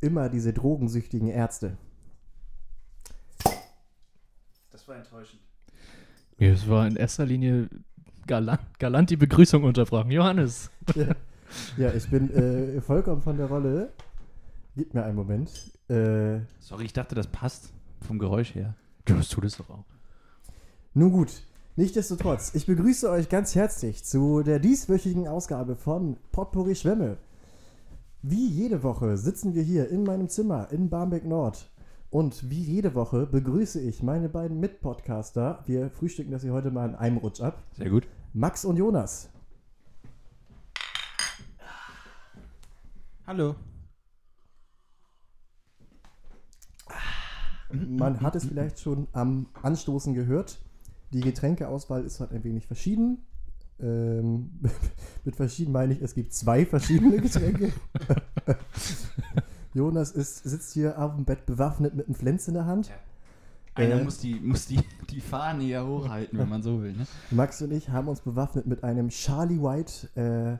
immer diese drogensüchtigen Ärzte. Das war enttäuschend. Ja, es war in erster Linie galant, galant die Begrüßung unterbrochen. Johannes. Ja, ja ich bin äh, vollkommen von der Rolle. Gib mir einen Moment. Äh, Sorry, ich dachte, das passt vom Geräusch her. Du, das tut es doch auch. nun gut, nichtsdestotrotz, ich begrüße euch ganz herzlich zu der dieswöchigen Ausgabe von Potpourri Schwämme. Wie jede Woche sitzen wir hier in meinem Zimmer in Barmbek Nord. Und wie jede Woche begrüße ich meine beiden Mitpodcaster. Wir frühstücken das hier heute mal in einem Rutsch ab. Sehr gut. Max und Jonas. Hallo. Man hat es vielleicht schon am Anstoßen gehört. Die Getränkeauswahl ist halt ein wenig verschieden. Ähm, mit verschieden meine ich, es gibt zwei verschiedene Getränke. Jonas ist, sitzt hier auf dem Bett bewaffnet mit einem Flens in der Hand. Einer Äh. muss, die, muss die, die Fahne ja hochhalten, wenn man so will. Ne? Max und ich haben uns bewaffnet mit einem Charlie White, äh,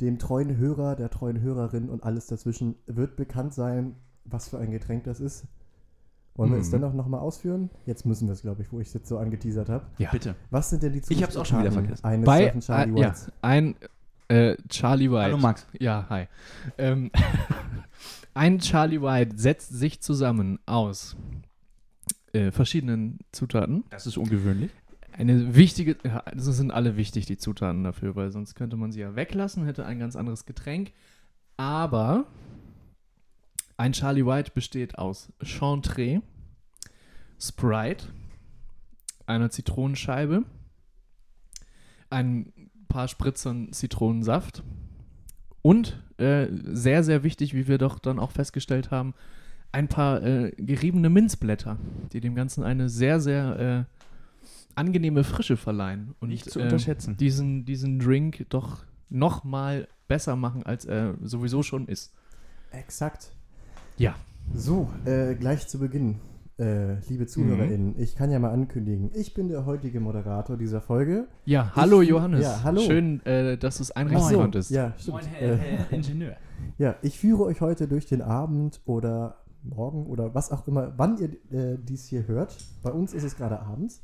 dem treuen Hörer, der treuen Hörerin und alles dazwischen wird bekannt sein, was für ein Getränk das ist. Wollen wir es Mhm. dennoch nochmal ausführen? Jetzt müssen wir es, glaube ich, wo ich es jetzt so angeteasert habe. Ja. Bitte. Was sind denn die Ich hab's auch schon wieder vergessen. Eines Bei Charlie ein, ja, ein äh, Charlie White. Hallo Max. Ja, hi. Ähm, ein Charlie White setzt sich zusammen aus äh, verschiedenen Zutaten. Das ist ungewöhnlich. Eine wichtige, ja, das sind alle wichtig, die Zutaten dafür, weil sonst könnte man sie ja weglassen, hätte ein ganz anderes Getränk. Aber ein Charlie White besteht aus Chantre, Sprite, einer Zitronenscheibe, ein paar Spritzern Zitronensaft und äh, sehr, sehr wichtig, wie wir doch dann auch festgestellt haben, ein paar äh, geriebene Minzblätter, die dem Ganzen eine sehr, sehr äh, angenehme Frische verleihen und Nicht zu ähm, unterschätzen. diesen, diesen Drink doch noch mal besser machen, als er sowieso schon ist. Exakt. Ja. So, äh, gleich zu Beginn, äh, liebe ZuhörerInnen, Mhm. ich kann ja mal ankündigen, ich bin der heutige Moderator dieser Folge. Ja, hallo Ich- Johannes. ja, hallo. Schön, äh, dass du es einrichten so, konntest. Ja, stimmt. Moin, Äh, Herr, Herr Ingenieur. ja, ich führe euch heute durch den Abend oder morgen oder was auch immer, wann ihr äh, dies hier hört. Bei uns ist es gerade abends.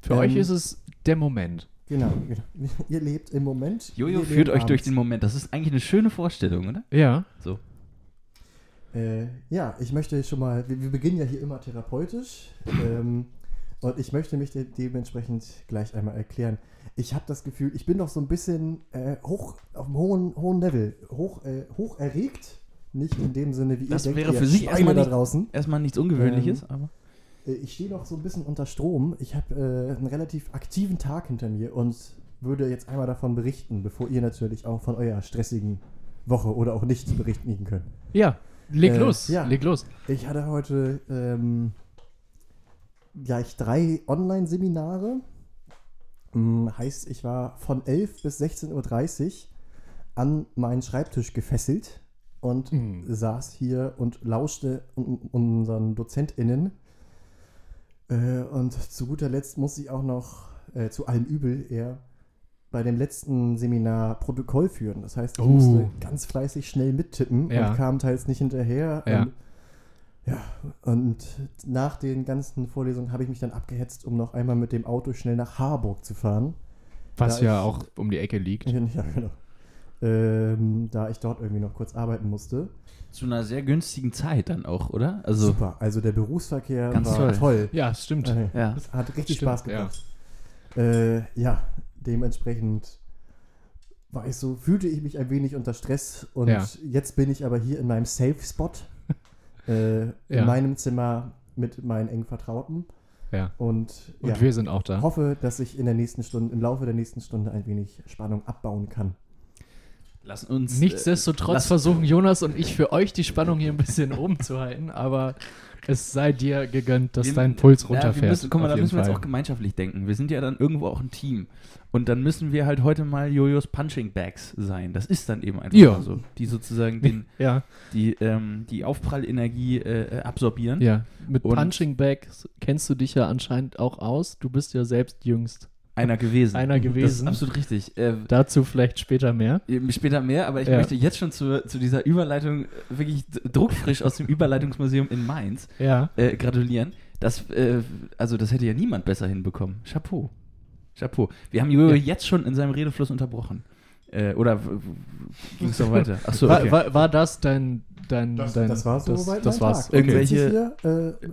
Für Ähm, euch ist es der Moment. Genau, genau. Ihr lebt im Moment. Jojo führt euch durch abends. den Moment. Das ist eigentlich eine schöne Vorstellung, oder? Ja. So. Äh, ja, ich möchte schon mal, wir, wir beginnen ja hier immer therapeutisch ähm, und ich möchte mich de dementsprechend gleich einmal erklären. Ich habe das Gefühl, ich bin doch so ein bisschen äh, hoch, auf einem hohen, hohen Level, hoch, äh, hoch erregt. Nicht in dem Sinne, wie Das ihr wäre denkt, für ihr Sie erstmal da nicht- draußen. Erstmal nichts Ungewöhnliches, aber. Äh, ich stehe noch so ein bisschen unter Strom. Ich habe äh, einen relativ aktiven Tag hinter mir und würde jetzt einmal davon berichten, bevor ihr natürlich auch von eurer stressigen Woche oder auch nicht berichten könnt. Ja, leg Äh, los. ja. Leg los. Ich hatte heute ähm, gleich drei Online-Seminare. Hm, heißt, ich war von 11 bis 16.30 Uhr an meinen Schreibtisch gefesselt und Mhm. saß hier und lauschte un unseren DozentInnen. Äh, und zu guter Letzt muss ich auch noch, äh, zu allem Übel eher, bei dem letzten Seminar Protokoll führen. Das heißt, ich Oh. musste ganz fleißig schnell mittippen Ja. und kam teils nicht hinterher. Ja. Und, ja, und nach den ganzen Vorlesungen habe ich mich dann abgehetzt, um noch einmal mit dem Auto schnell nach Harburg zu fahren. Was ja ich- auch um die Ecke liegt. Ja, genau. Ähm, da ich dort irgendwie noch kurz arbeiten musste. Zu einer sehr günstigen Zeit dann auch, oder? Also. Super, also der Berufsverkehr Ganz war toll. toll. Ja, stimmt. Äh, Ja. Das hat richtig Stimmt, Spaß gemacht. Äh, ja, dementsprechend war ich so, fühlte ich mich ein wenig unter Stress und Ja. jetzt bin ich aber hier in meinem Safe Spot, äh, in Ja. meinem Zimmer mit meinen engen Vertrauten Ja. und, Und wir sind auch da. hoffe, dass ich in der nächsten Stunde, im Laufe der nächsten Stunde ein wenig Spannung abbauen kann. Lass uns. Nichtsdestotrotz lass- versuchen Jonas und ich für euch die Spannung hier ein bisschen oben zu halten, aber es sei dir gegönnt, dass Wir- dein Puls Ja, runterfährt. wir müssen, guck mal, da müssen wir jetzt auch gemeinschaftlich denken. Wir sind ja dann irgendwo auch ein Team. Und dann müssen wir halt heute mal Jojos Punching Bags sein. Das ist dann eben einfach Ja. so. Die sozusagen den, Ja, die, ähm, die Aufprallenergie äh, äh, absorbieren. ja. Mit Und- Punching Bags kennst du dich ja anscheinend auch aus. Du bist ja selbst jüngst einer gewesen. Einer Das ist gewesen. absolut richtig. Äh, Dazu vielleicht später mehr. Eben Später mehr, aber ich Ja. möchte jetzt schon zu, zu dieser Überleitung äh, wirklich druckfrisch aus dem Überleitungsmuseum in Mainz Ja. äh, gratulieren. Das, äh, also das hätte ja niemand besser hinbekommen. Chapeau. Chapeau. Wir haben Jojo Ja. jetzt schon in seinem Redefluss unterbrochen. Äh, oder ging es noch weiter? Achso, War, okay. war, war das dein, dein, Das, dein das war so das, weit das war's. Tag. Irgendwelche- hier, äh,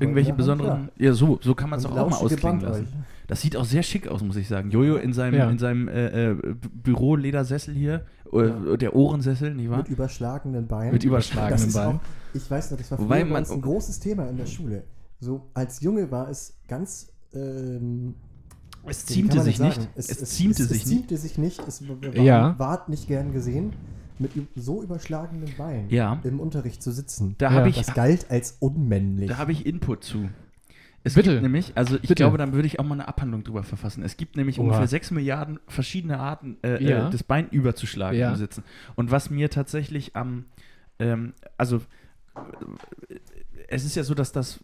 Irgendwelche besonderen. ja. So, so kann man es auch, auch mal ausklingen lassen. euch. Das sieht auch sehr schick aus, muss ich sagen. Jojo in seinem, Ja. in seinem äh, äh, Büro-Ledersessel hier, äh, Ja. der Ohrensessel, nicht wahr? Mit überschlagenen Beinen. Mit ist Beinen. Auch, ich weiß noch, das war früher Wobei bei man- ein großes Thema in der Schule. So als Junge war es ganz. Ähm, Es ziemte sich das nicht. sagen? Es, es, ziemte es, sich es nicht. ziemte sich nicht. Es war, Ja. ward nicht gern gesehen, mit so überschlagenen Beinen Ja. im Unterricht zu sitzen. Da Ja. ich, Das galt als unmännlich. da habe ich Input zu. Es Bitte. gibt nämlich, also ich Bitte. glaube, dann würde ich auch mal eine Abhandlung drüber verfassen. Es gibt nämlich Oha. ungefähr 6 Milliarden verschiedene Arten, äh, Ja. äh, das Bein überzuschlagen Ja. im Sitzen. Und was mir tatsächlich am, ähm, also äh, es ist ja so, dass das,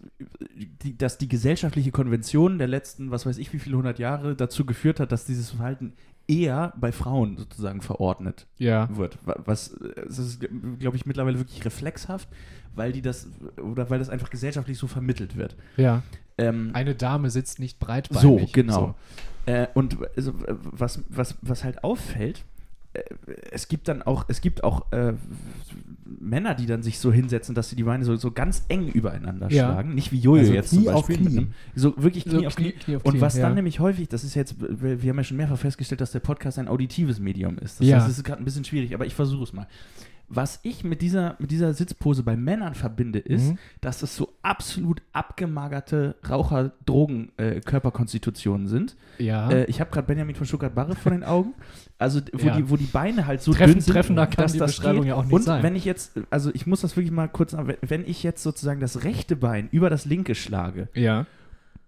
die, dass die gesellschaftliche Konvention der letzten, was weiß ich, wie viele hundert Jahre dazu geführt hat, dass dieses Verhalten eher bei Frauen sozusagen verordnet Ja. wird. Wa- Was, ist, glaube ich, mittlerweile wirklich reflexhaft, weil die das, oder weil das einfach gesellschaftlich so vermittelt wird. Ja. Ähm, Eine Dame sitzt nicht breitbeinig. so, genau. Äh, und also, was, was, was halt auffällt, es gibt dann auch, es gibt auch äh, Männer, die dann sich so hinsetzen, dass sie die Beine so, so ganz eng übereinander Ja. schlagen. Nicht wie Jojo Also jetzt Knie zum auf Beispiel. mit Knie. einem- So wirklich So Knie auf Knie. Knie- Knie auf Und Knie, was ja. dann nämlich häufig, das ist jetzt, wir wir haben ja schon mehrfach festgestellt, dass der Podcast ein auditives Medium ist. Das Ja. heißt, es ist gerade ein bisschen schwierig, aber ich versuche es mal. Was ich mit dieser, mit dieser Sitzpose bei Männern verbinde, ist, Mhm. dass es so absolut abgemagerte Raucher-Drogen-Körperkonstitutionen sind. Ja. Äh, ich habe gerade Benjamin von Stuttgart-Barre vor den Augen. Also, wo, Ja. die, wo die Beine halt so Treffen- dünn sind, treffender kann dass die das Beschreibung geht. ja auch nicht Und sein. wenn ich jetzt, also ich muss das wirklich mal kurz sagen, wenn- wenn ich jetzt sozusagen das rechte Bein über das linke schlage, ja.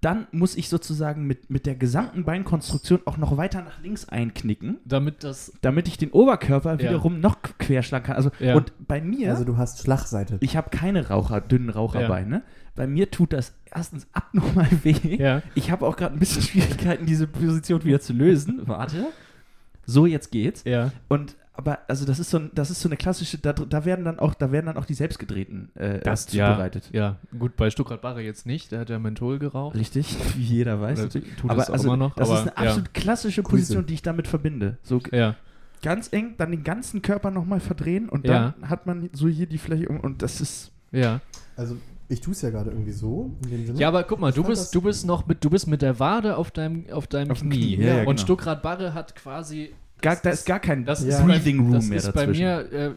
dann muss ich sozusagen mit, mit der gesamten Beinkonstruktion auch noch weiter nach links einknicken, Damit das. damit ich den Oberkörper Ja. wiederum noch querschlagen kann. Also, Ja. und bei mir, Also du hast Schlagseite. ich habe keine Raucher, dünnen Raucherbeine. Bei mir tut das erstens abnormal weh. Ja. Ich habe auch gerade ein bisschen Schwierigkeiten, diese Position wieder zu lösen. Warte. So, jetzt geht's. Ja. Und aber also das ist so ein, das ist so eine klassische, da, da werden dann auch, da werden dann auch die selbstgedrehten äh, Das zubereitet. Ja. Gut, bei Stuttgart Barre jetzt nicht. Der hat ja Menthol geraucht. Richtig, wie jeder weiß. Oder natürlich. tut aber es auch also, immer noch, das aber, ist eine ja. absolut klassische Grüße. Position, die ich damit verbinde. So Ja. ganz eng, dann den ganzen Körper nochmal verdrehen und Ja. dann hat man so hier die Fläche um- und das ist Ja. Also ich tue es ja gerade irgendwie so. In dem Sinne. Ja, aber guck mal, Ich du bist, das- du bist noch mit, du bist mit der Wade auf deinem, auf deinem Auf Knie. Knie, ja, ja, Und genau. Stuttgart Barre hat quasi. gar, das da ist gar kein das Ja. ist Breathing bei, Room das mehr ist dazwischen. bei mir äh,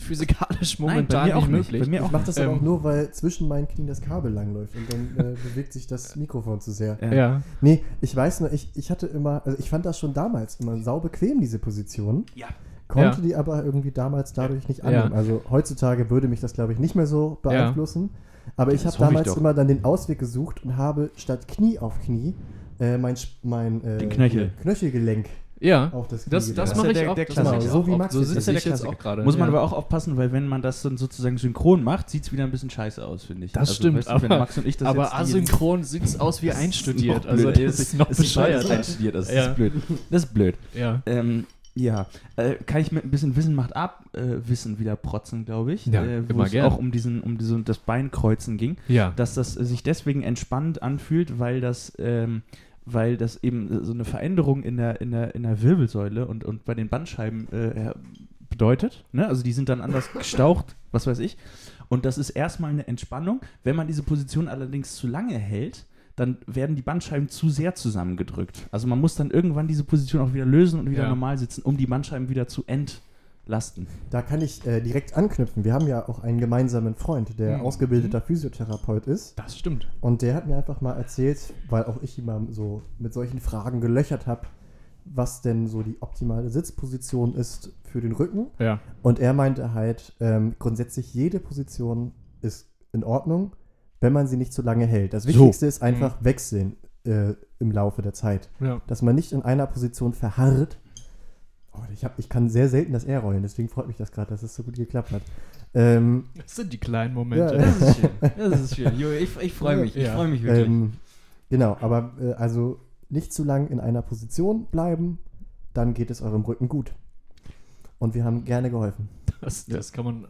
physikalisch Nein, bei momentan mir auch nicht möglich. Bei mir Ich auch mache das aber Ähm, auch nur, weil zwischen meinen Knien das Kabel langläuft und dann äh, bewegt sich das Mikrofon zu sehr. Ja. Ja. Nee, ich weiß nur, ich, ich hatte immer, also ich fand das schon damals immer sau bequem, diese Position. Ja. Konnte Ja. die aber irgendwie damals dadurch nicht Ja. annehmen. Also heutzutage würde mich das, glaube ich, nicht mehr so beeinflussen. Aber ich habe ich damals doch. immer dann den Ausweg gesucht und habe statt Knie auf Knie äh, mein, mein äh, Den Knöchel. Knöchelgelenk Ja. auf das Knie Das, das mache ja ich der- auch. der Klassiker. ich So wie. Max So ist ja ich der jetzt auch gerade. Muss man ja. aber auch aufpassen, weil wenn man das dann sozusagen synchron macht, sieht es wieder ein bisschen scheiße aus, finde ich. Das stimmt, weißt du, wenn aber- Max und ich das Aber asynchron sieht es aus wie einstudiert. Also blöd. das ist noch bescheuert. einstudiert, das Ja. ist blöd. Das ist blöd. Ja. Ähm, ja, äh, kann ich mit ein bisschen Wissen macht ab äh, Wissen wieder protzen, glaube ich. Ja, äh, wo es gern. auch um diesen, um diesen, das Beinkreuzen ging, Ja. dass das äh, sich deswegen entspannt anfühlt, weil das, ähm, weil das eben so eine Veränderung in der, in der, in der Wirbelsäule und, und bei den Bandscheiben äh, bedeutet. Ne? Also die sind dann anders gestaucht, was weiß ich. Und das ist erstmal eine Entspannung. Wenn man diese Position allerdings zu lange hält, dann werden die Bandscheiben zu sehr zusammengedrückt. Also man muss dann irgendwann diese Position auch wieder lösen und wieder Ja. normal sitzen, um die Bandscheiben wieder zu entlasten. Da kann ich äh, direkt anknüpfen. Wir haben ja auch einen gemeinsamen Freund, der Mhm. ausgebildeter Physiotherapeut ist. Das stimmt. Und der hat mir einfach mal erzählt, weil auch ich immer so mit solchen Fragen gelöchert habe, was denn so die optimale Sitzposition ist für den Rücken. Ja. Und er meinte halt, ähm, grundsätzlich jede Position ist in Ordnung, wenn man sie nicht zu lange hält. Das So. Wichtigste ist einfach wechseln äh, im Laufe der Zeit. Ja. Dass man nicht in einer Position verharrt. Oh, ich, hab, ich kann sehr selten das R rollen, deswegen freut mich das gerade, dass es so gut geklappt hat. Ähm, Das sind die kleinen Momente. Ja. Das ist schön. Das ist schön. Jo, ich, ich freue mich. Ich Ja. freue mich wirklich. Ähm, genau, aber äh, also nicht zu lang in einer Position bleiben, dann geht es eurem Rücken gut. Und wir haben gerne geholfen. Das, das kann man.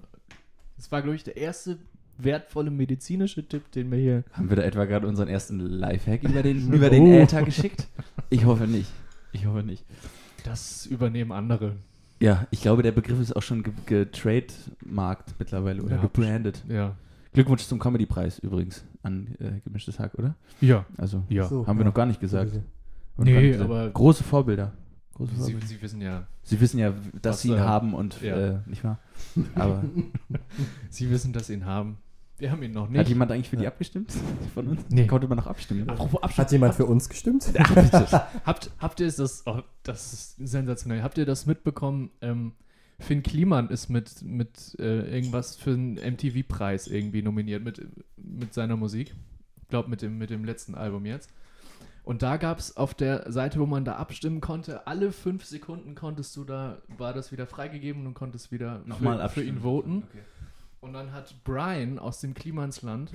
Das war, glaube ich, der erste wertvolle medizinische Tipp, den wir hier. Haben wir da etwa gerade unseren ersten Lifehack über den, über den Oh. Äther geschickt? Ich hoffe nicht. Ich hoffe nicht. Das übernehmen andere. Ja, ich glaube, der Begriff ist auch schon ge- getrademarkt mittlerweile oder Ja. gebrandet. Ja. Glückwunsch zum Comedy-Preis übrigens an äh, Gemischtes Hack, oder? Ja. Also, Ja. So, haben wir noch gar nicht gesagt. Nee, gar nicht aber- Große Vorbilder. Große Sie, Vorbilder. Sie wissen ja. Sie wissen ja, dass Was, sie ihn äh, haben und, ja. äh, nicht wahr? Aber Sie wissen, dass Sie ihn haben. Wir haben ihn noch nicht. hat jemand eigentlich für die abgestimmt von uns? Nee. Konnte man noch abstimmen? Apropos. Hat jemand für uns gestimmt? Habt, habt ihr das, oh, das ist sensationell, habt ihr das mitbekommen? Ähm, Finn Kliman ist mit, mit äh, irgendwas für einen MTV-Preis irgendwie nominiert mit, mit seiner Musik. Ich glaube, mit dem, mit dem letzten Album jetzt. Und da gab es auf der Seite, wo man da abstimmen konnte, alle fünf Sekunden konntest du da, war das wieder freigegeben und konntest wieder Nochmal für, für ihn voten. Okay. Und dann hat Brian aus dem Klimansland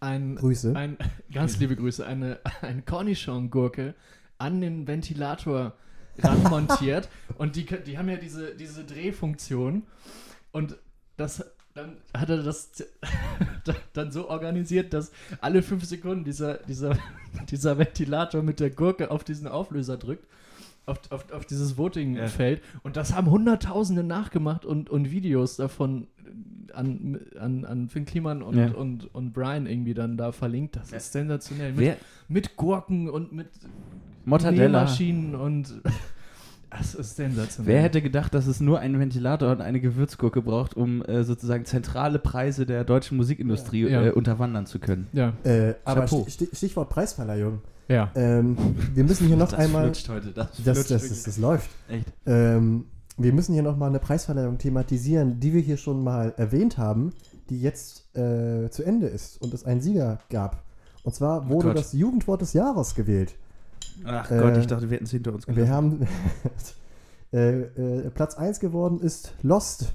ein Grüße. ein, ganz liebe Grüße, eine, eine Cornichon-Gurke an den Ventilator ranmontiert. Und die, die haben ja diese, diese Drehfunktion. Und das dann hat er das dann so organisiert, dass alle fünf Sekunden dieser, dieser, dieser Ventilator mit der Gurke auf diesen Auflöser drückt, auf, auf, auf dieses Voting-Feld. Und das haben Hunderttausende nachgemacht und, und Videos davon an, an, an Finn Kliman und, Ja. und, und Brian irgendwie dann da verlinkt. Das ist sensationell. Mit, Wer? mit Gurken und mit Mortadella. Nähmaschinen und das ist sensationell. Wer hätte gedacht, dass es nur einen Ventilator und eine Gewürzgurke braucht, um äh, sozusagen zentrale Preise der deutschen Musikindustrie Ja. äh, unterwandern zu können? Ja, Äh, aber Stichwort Preisverleihung. Ja. Ähm, wir müssen hier noch einmal. flutscht heute. Das, Das, das, das, das läuft. Echt. Ähm, wir müssen hier nochmal eine Preisverleihung thematisieren, die wir hier schon mal erwähnt haben, die jetzt äh, zu Ende ist und es einen Sieger gab. Und zwar wurde Gott. das Jugendwort des Jahres gewählt. Ach Äh, Gott, ich dachte, wir hätten es hinter uns Wir gelassen. haben äh, äh, Platz 1 geworden ist Lost.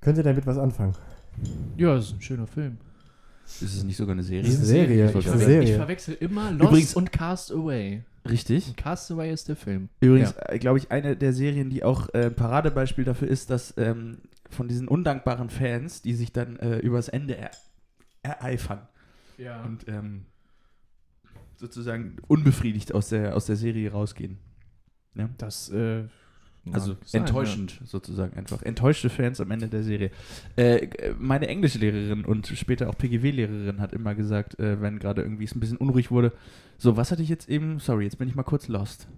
Könnt ihr damit was anfangen? ja, das ist ein schöner Film. Ist es nicht sogar eine Serie? Ist eine Serie. Ich Ich, wollte Eine verwe gerade Serie. ich verwechsel immer Lost Übrigens- und Cast Away. Richtig. Cast Away ist der Film. Übrigens, äh, glaube ich, eine der Serien, die auch äh, ein Paradebeispiel dafür ist, dass ähm, von diesen undankbaren Fans, die sich dann äh, übers Ende er ereifern Ja. und ähm, sozusagen unbefriedigt aus der, aus der Serie rausgehen. Ja? das, äh, Also mag sein, enttäuschend sozusagen einfach. Enttäuschte Fans am Ende der Serie. Äh, meine Englischlehrerin und später auch PGW-Lehrerin hat immer gesagt, äh, wenn gerade irgendwie es ein bisschen unruhig wurde, so, was hatte ich jetzt eben? Sorry, jetzt bin ich mal kurz lost.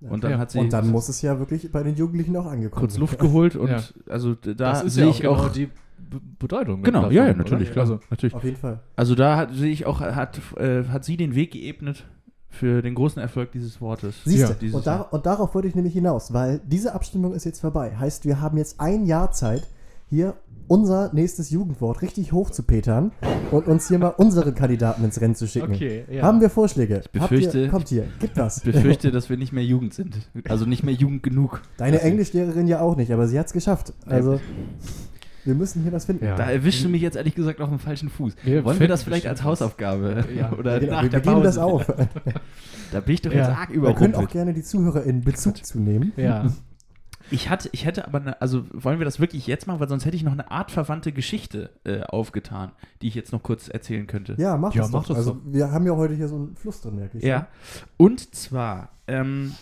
Und dann Ja. hat sie Und dann muss es ja wirklich bei den Jugendlichen auch angekommen kurz Luft geholt und Ja. also Ja. da Das ist sehe ja auch ich genau auch die B Bedeutung. genau, davon, ja, ja, oder? natürlich, klar, Also, natürlich. Auf jeden Fall. Also da hat, sehe ich auch hat äh, hat sie den Weg geebnet für den großen Erfolg dieses Wortes. Siehst Ja, du, dieses und, da, und darauf wollte ich nämlich hinaus, weil diese Abstimmung ist jetzt vorbei. Heißt, wir haben jetzt ein Jahr Zeit, hier unser nächstes Jugendwort richtig hoch zu petern und uns hier mal unsere Kandidaten ins Rennen zu schicken. okay, ja. Haben wir Vorschläge? Ich befürchte- kommt hier, gibt was. Ich befürchte, dass wir nicht mehr Jugend sind. Also nicht mehr Jugend genug. Deine Englischlehrerin ja auch nicht, aber sie hat es geschafft. Also, wir müssen hier was finden. Ja. Da erwischt du mich jetzt ehrlich gesagt auf dem falschen Fuß. Wir Wollen wir das vielleicht als Hausaufgabe? Ja. Oder Genau, nach wir, der wir geben das auf. Da bin ich doch Ja. jetzt arg Wir können auch gerne die Zuhörer in Bezug zu nehmen. Ja. Ich, hatte, ich hätte aber, eine, also wollen wir das wirklich jetzt machen, weil sonst hätte ich noch eine artverwandte Geschichte äh, aufgetan, die ich jetzt noch kurz erzählen könnte. Ja, mach Ja, das mach doch. das also, doch. wir haben ja heute hier so einen Fluss drin, merke ich. Ja. Und zwar, ähm,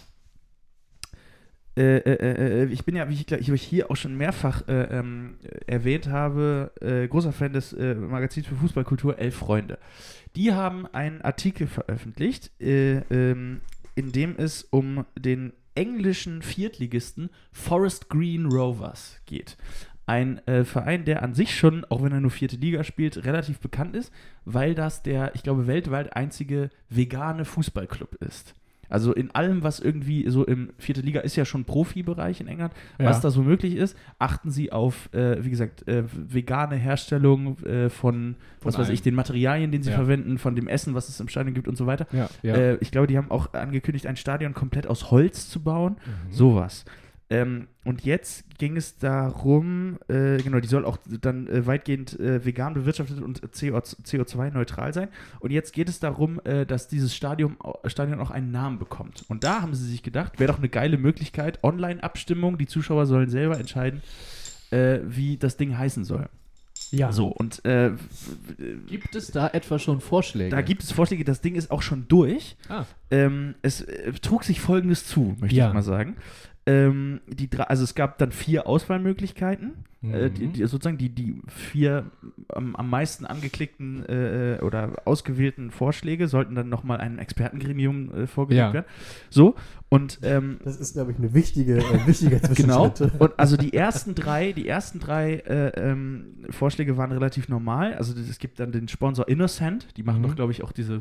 äh, äh, äh, ich bin ja, wie ich, ich euch hier auch schon mehrfach äh, ähm, erwähnt habe, äh, großer Fan des äh, Magazins für Fußballkultur Elf Freunde. Die haben einen Artikel veröffentlicht, äh, ähm, in dem es um den englischen Viertligisten Forest Green Rovers geht. Ein äh, Verein, der an sich schon, auch wenn er nur vierte Liga spielt, relativ bekannt ist, weil das der, ich glaube, weltweit einzige vegane Fußballclub ist. Also in allem, was irgendwie so im vierte Liga ist ja schon Profibereich in England, was Ja. da so möglich ist, achten sie auf, äh, wie gesagt, äh, vegane Herstellung äh, von, was Von weiß ich, den Materialien, den sie Ja. verwenden, von dem Essen, was es im Stadion gibt und so weiter. Ja, ja. Äh, ich glaube, die haben auch angekündigt, ein Stadion komplett aus Holz zu bauen. Mhm. Sowas. Ähm, und jetzt ging es darum, äh, genau, die soll auch dann äh, weitgehend äh, vegan bewirtschaftet und CO, CO2-neutral sein. Und jetzt geht es darum, äh, dass dieses Stadion, Stadion auch einen Namen bekommt. Und da haben sie sich gedacht, wäre doch eine geile Möglichkeit, Online-Abstimmung, die Zuschauer sollen selber entscheiden, äh, wie das Ding heißen soll. Ja. So, und äh, Gibt es da etwa schon Vorschläge? da gibt es Vorschläge, das Ding ist auch schon durch. Ah. Ähm, es äh, trug sich folgendes zu, möchte Ja. ich mal sagen. Ähm, die drei, also es gab dann vier Auswahlmöglichkeiten. Äh, die, Mhm. die, sozusagen die, die vier am, am meisten angeklickten äh, oder ausgewählten Vorschläge sollten dann nochmal einem Expertengremium äh, vorgelegt Ja. werden. So, und ähm, Das ist, glaube ich, eine wichtige, äh, wichtiger Genau. Und also die ersten drei, die ersten drei äh, ähm, Vorschläge waren relativ normal. Also es gibt dann den Sponsor Innocent, die machen Mhm. doch, glaube ich, auch diese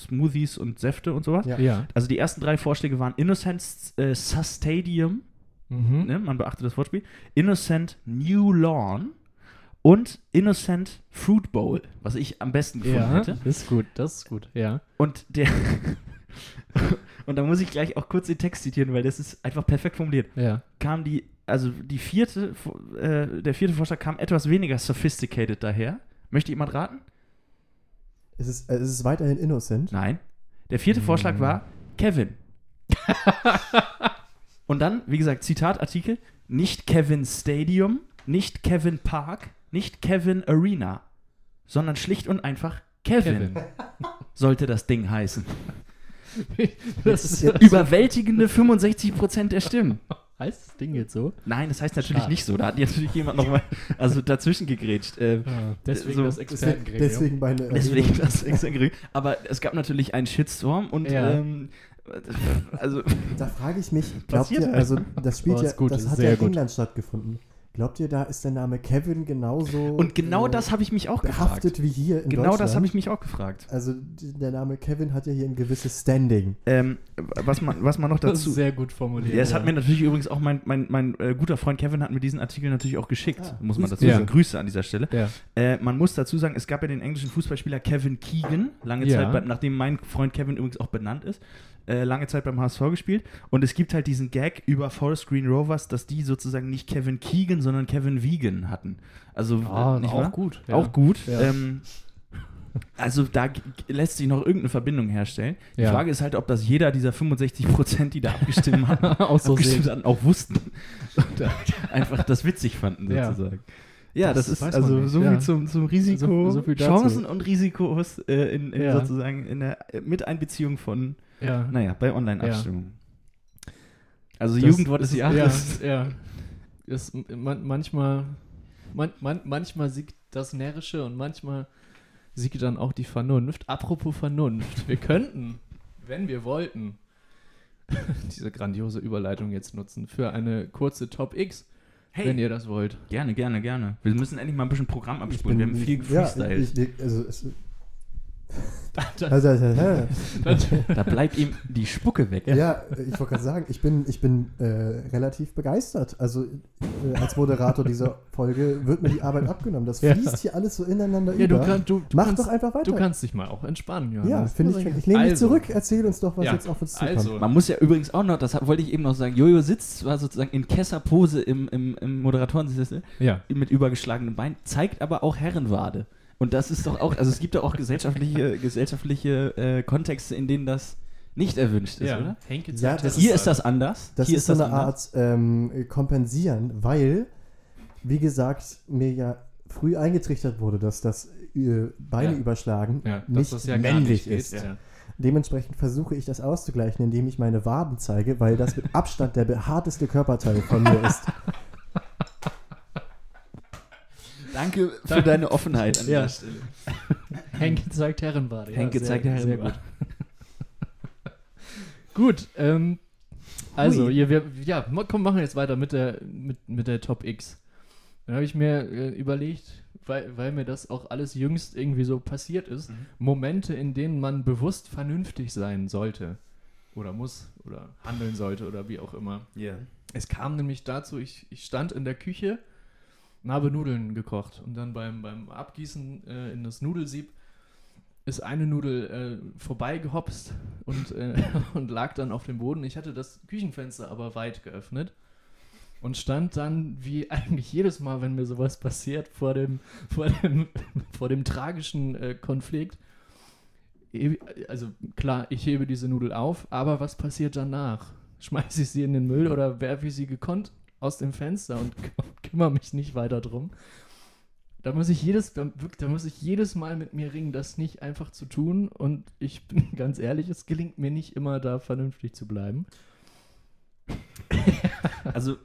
Smoothies und Säfte und sowas. Ja. Ja. Also die ersten drei Vorschläge waren Innocent äh, Sustadium, Mhm. ne? man beachte das Wortspiel, Innocent New Lawn und Innocent Fruit Bowl, was ich am besten gefunden Ja, hätte. ist gut, das ist gut, ja. Und der und da muss ich gleich auch kurz den Text zitieren, weil das ist einfach perfekt formuliert Ja. kam die, also die vierte, äh, der vierte Vorschlag kam etwas weniger sophisticated daher. Möchte jemand raten? Es ist, äh, es ist weiterhin innocent. Nein. Der vierte Vorschlag war Kevin. Und dann, wie gesagt, Zitatartikel, nicht Kevin Stadium, nicht Kevin Park, nicht Kevin Arena, sondern schlicht und einfach Kevin, Kevin. sollte das Ding heißen. das ist ist jetzt- Überwältigende 65% der Stimmen. Heißt das Ding jetzt so? Nein, das heißt natürlich Schade. nicht so. Da hat natürlich jemand nochmal also dazwischen gegrätscht. Äh, deswegen so- das Deswegen, Expertengremium. deswegen meine deswegen das gerügt. Aber es gab natürlich einen Shitstorm und Ja. ähm, also Da frage ich mich, glaubt Passiert. ihr, also das spielt Oh, ja, ist gut, das hat sehr ja in. England stattgefunden. Glaubt ihr, da ist der Name Kevin genauso und genau äh, das habe ich mich auch gefragt. behaftet wie hier in Genau Deutschland? das habe ich mich auch gefragt. Also der Name Kevin hat ja hier ein gewisses Standing. Ähm, was, man, was man noch das ist dazu. sehr gut formuliert. Ja, es hat mir natürlich übrigens auch mein, mein, mein äh, guter Freund Kevin hat mir diesen Artikel natürlich auch geschickt, Ah, muss man dazu Ja. sagen. Grüße an dieser Stelle. ja. Äh, man muss dazu sagen, es gab ja den englischen Fußballspieler Kevin Keegan, lange Ja. Zeit, nachdem mein Freund Kevin übrigens auch benannt ist, äh, lange Zeit beim HSV gespielt. Und es gibt halt diesen Gag über Forest Green Rovers, dass die sozusagen nicht Kevin Keegan, sondern Kevin Vegan hatten. Also äh, nicht auch gut. Ja. Auch gut. Ja. Ähm, also da lässt sich noch irgendeine Verbindung herstellen. Die Ja. Frage ist halt, ob das jeder dieser 65 Prozent, die da abgestimmt haben, auch so abgestimmt hatten, auch wussten. Und einfach das witzig fanden, Ja. sozusagen. Ja, das, Das ist also nicht, so ja. viel zum, zum Risiko, So- so. Chancen und Risikos äh, in, in Ja. sozusagen in der Miteinbeziehung von, Ja. naja, bei Online-Abstimmungen. Also Das Jugendwort ist- Jahres. Ja, ja. Das, man, manchmal, man, man, manchmal siegt das Närrische und manchmal siegt dann auch die Vernunft. Apropos Vernunft, wir könnten, wenn wir wollten, diese grandiose Überleitung jetzt nutzen für eine kurze Top X, Hey, wenn ihr das wollt. gerne, gerne, gerne. Wir müssen endlich mal ein bisschen Programm abspulen. Wir haben viel ja, gefreestylt. ich, ich, also, es, Da bleibt ihm die Spucke weg. ja, ich wollte gerade sagen, ich bin, ich bin äh, relativ begeistert. Also äh, als Moderator dieser Folge wird mir die Arbeit abgenommen. Das Ja. fließt hier alles so ineinander Ja, du, über. kann, du, du, Mach kannst, doch einfach weiter. du kannst dich mal auch entspannen, Johannes. ja, finde ich. Ich lehne mich Also. zurück, erzähl uns doch, was Ja, jetzt auf uns zukommt. also. Man muss ja übrigens auch noch, das wollte ich eben noch sagen, Jojo sitzt zwar sozusagen in Kesserpose im, im, im Moderatorensessel Ja. mit übergeschlagenem Bein, zeigt aber auch Herrenwade. Und das ist doch auch, also es gibt ja auch gesellschaftliche, gesellschaftliche äh, Kontexte, in denen das nicht erwünscht ist, ja. oder? Henke Ja, das Hier ist das anders. Das Hier ist so eine anders. Art ähm, Kompensieren, weil, wie gesagt, mir ja früh eingetrichtert wurde, dass das äh, Beine Ja. überschlagen Ja, dass nicht das männlich nicht ist. Ja. Dementsprechend versuche ich das auszugleichen, indem ich meine Waden zeige, weil das mit Abstand der behaarteste Körperteil von mir ist. Danke für deine Offenheit an Ja. dieser Stelle. Henke zeigt Herrenbade. Henke sehr- zeigt Herrenbade. gut. gut, ähm, also, Hui. hier, wir, ja, komm, machen wir jetzt weiter mit der, mit, mit der Top X. Dann habe ich mir äh, überlegt, weil, weil mir das auch alles jüngst irgendwie so passiert ist, Mhm. Momente, in denen man bewusst vernünftig sein sollte. Oder muss, oder handeln sollte, oder wie auch immer. Ja. Es kam nämlich dazu, ich, ich stand in der Küche und habe Nudeln gekocht. Und dann beim, beim Abgießen äh, in das Nudelsieb ist eine Nudel äh, vorbeigehopst und, äh, und lag dann auf dem Boden. Ich hatte das Küchenfenster aber weit geöffnet. und stand dann, wie eigentlich jedes Mal, wenn mir sowas passiert, vor dem, vor dem, vor dem tragischen äh, Konflikt. Also klar, ich hebe diese Nudel auf, aber was passiert danach? Schmeiße ich sie in den Müll oder werfe ich sie gekonnt aus dem Fenster und kümmere mich nicht weiter drum? Da muss ich jedes, da, da muss ich jedes Mal mit mir ringen, das nicht einfach zu tun. Und ich bin ganz ehrlich, es gelingt mir nicht immer, da vernünftig zu bleiben. Also,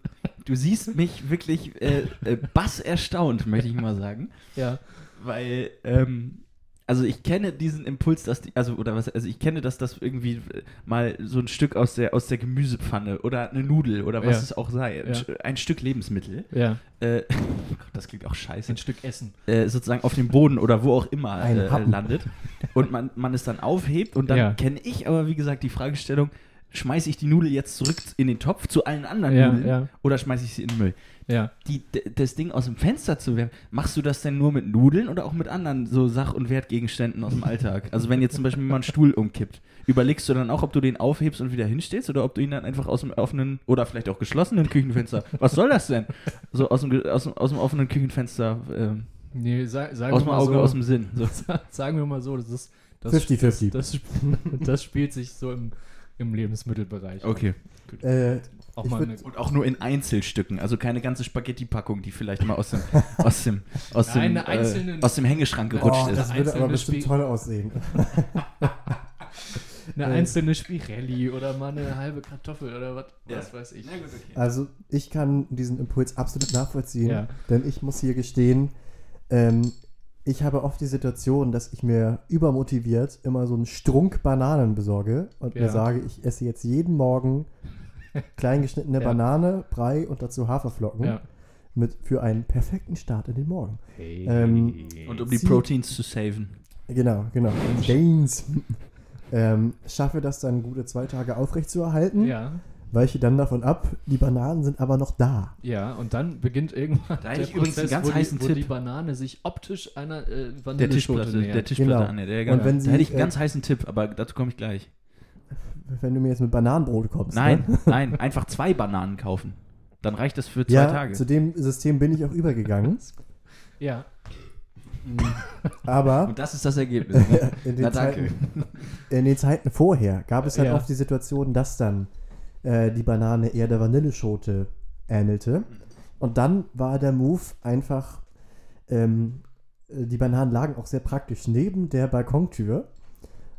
du siehst mich wirklich äh, äh, bass erstaunt, möchte ich mal sagen. Ja. Weil, ähm, also ich kenne diesen Impuls, dass die, also, oder was, also ich kenne, dass das irgendwie äh, mal so ein Stück aus der, aus der Gemüsepfanne oder eine Nudel oder was Ja. es auch sei, ein, Ja. Ein Stück Lebensmittel, Ja. äh, das klingt auch scheiße, Ein Stück Essen. äh, sozusagen auf dem Boden oder wo auch immer äh, landet und man, man es dann aufhebt und dann Ja. kenne ich aber, wie gesagt, die Fragestellung, schmeiße ich die Nudel jetzt zurück in den Topf zu allen anderen Nudeln oder schmeiße ich sie in den Müll? Ja. die, d- das Ding aus dem Fenster zu werfen, machst du das denn nur mit Nudeln oder auch mit anderen so Sach- und Wertgegenständen aus dem Alltag? Also wenn jetzt zum Beispiel mal ein Stuhl umkippt, überlegst du dann auch, ob du den aufhebst und wieder hinstellst oder ob du ihn dann einfach aus dem offenen oder vielleicht auch geschlossenen Küchenfenster, was soll das denn? So aus dem, aus dem, aus dem offenen Küchenfenster, ähm, Nee, sag, sagen aus wir dem mal Auge, so, aus dem Sinn. So. sagen wir mal so, das ist das, 50-50. Das, das, das spielt sich so im, im Lebensmittelbereich. Okay. Äh, Auch mal würd- eine, Und auch nur in Einzelstücken, also keine ganze Spaghetti-Packung, die vielleicht mal aus dem, aus dem, aus Nein, dem, äh, aus dem Hängeschrank gerutscht oh, ist. das würde aber bestimmt Spiel- toll aussehen. eine äh, einzelne Spirelli oder mal eine halbe Kartoffel oder was, Ja. was weiß ich. Gut, okay. Also ich kann diesen Impuls absolut nachvollziehen, Ja. denn ich muss hier gestehen, ähm, ich habe oft die Situation, dass ich mir übermotiviert immer so einen Strunk Bananen besorge und mir Ja. sage, ich esse jetzt jeden Morgen kleingeschnittene Ja. Banane, Brei und dazu Haferflocken Ja. mit für einen perfekten Start in den Morgen. Hey. Ähm, Und um die Sie- Proteins zu saven. Genau, genau. Gains. ähm, schaffe das dann gute zwei Tage aufrechtzuerhalten, ja, weiche dann davon ab, die Bananen sind aber noch da. ja, und dann beginnt irgendwann Da hätte ich übrigens einen ganz wo, heißen die, wo Tipp. die Banane sich optisch einer äh, Der Vanilleschote Tischplatte, nähert. der Tischplatte Genau. an der, der Und genau. wenn Da hätte ich einen äh, ganz heißen Tipp, aber dazu komme ich gleich. Wenn du mir jetzt mit Bananenbrot kommst. Nein, Ne? nein, einfach zwei Bananen kaufen. Dann reicht das für zwei Ja, Tage. zu dem System bin ich auch übergegangen. Ja, aber Und das ist das Ergebnis. Ne? in, Na den danke. Zeiten, in den Zeiten vorher gab es halt Ja. oft die Situation, dass dann äh, die Banane eher der Vanilleschote ähnelte. Und dann war der Move einfach, ähm, äh, die Bananen lagen auch sehr praktisch neben der Balkontür,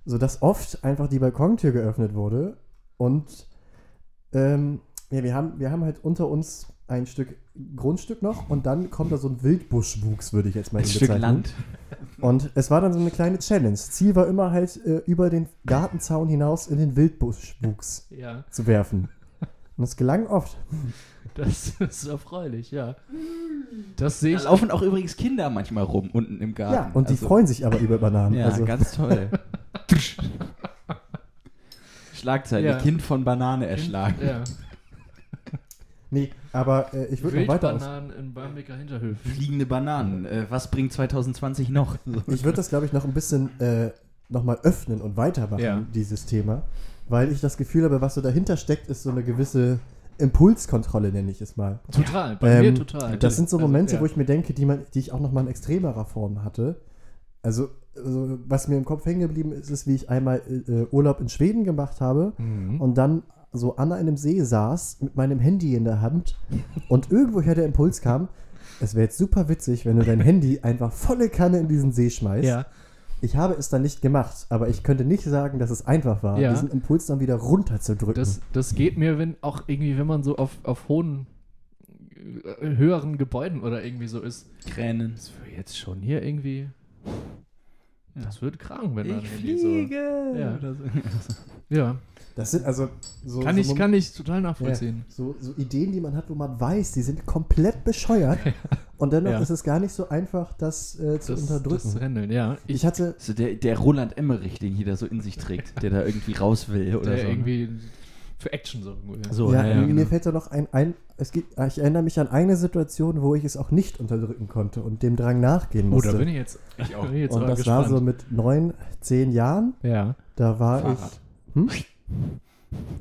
sodass oft einfach die Balkontür geöffnet wurde. Und ähm, ja, wir haben, wir haben halt unter uns ein Stück Grundstück noch und dann kommt da so ein Wildbuschwuchs, würde ich jetzt mal Ein ihn Stück bezeichnen. Land. Und es war dann so eine kleine Challenge. Ziel war immer halt, äh, über den Gartenzaun hinaus in den Wildbuschwuchs ja, zu werfen. Und es gelang oft. das ist erfreulich, ja. Das sehe Da ich laufen auch übrigens Kinder manchmal rum unten im Garten. Ja, und die Also- freuen sich aber über Bananen. Ja, also, ganz toll. Schlagzeile, Ja. Kind von Banane erschlagen. Ja. nee, aber äh, ich würde noch weiter aus. Wildbananen in Barmbeker Hinterhöfen. Fliegende Bananen. Äh, was bringt 2020 noch? Ich würde das, glaube ich, noch ein bisschen äh, nochmal öffnen und weitermachen, Ja. dieses Thema. Weil ich das Gefühl habe, was so dahinter steckt, ist so eine gewisse Impulskontrolle, nenne ich es mal. Total, bei mir Ähm, total. Das sind so Also, Momente, ja. wo ich mir denke, die, man, die ich auch nochmal in extremerer Form hatte. Also, also, was mir im Kopf hängen geblieben ist, ist, wie ich einmal äh, Urlaub in Schweden gemacht habe Mhm. und dann so an einem See saß mit meinem Handy in der Hand und irgendwoher der Impuls kam, es wäre jetzt super witzig, wenn du dein Handy einfach volle Kanne in diesen See schmeißt. Ja, Ich habe es dann nicht gemacht, aber ich könnte nicht sagen, dass es einfach war, Ja. diesen Impuls dann wieder runterzudrücken. das, das geht mir, wenn auch irgendwie, wenn man so auf, auf hohen, äh, höheren Gebäuden oder irgendwie so ist. Kränen. Das wäre jetzt schon hier irgendwie. Ja. Das wird krank, wenn dann Ich irgendwie fliege. Ja. Oder so. so. Ja, Das sind also so, kann, so ich, kann ich total nachvollziehen. So, so Ideen, die man hat, wo man weiß, die sind komplett bescheuert. Und dennoch Ja. ist es gar nicht so einfach, das äh, zu Das, unterdrücken. das Handeln, ja. Ich, ich hatte, So der, der Roland Emmerich, den jeder so in sich trägt, der da irgendwie raus will oder der so. irgendwie für Action so. So, ja, ja, ja, mir genau. fällt da noch ein, ein es gibt, ich erinnere mich an eine Situation, wo ich es auch nicht unterdrücken konnte und dem Drang nachgehen Oh, musste. da bin ich jetzt, ich auch. Bin ich jetzt und das war gespannt. so mit neun, zehn Jahren. ja. Da war Fahrrad. ich. Hm?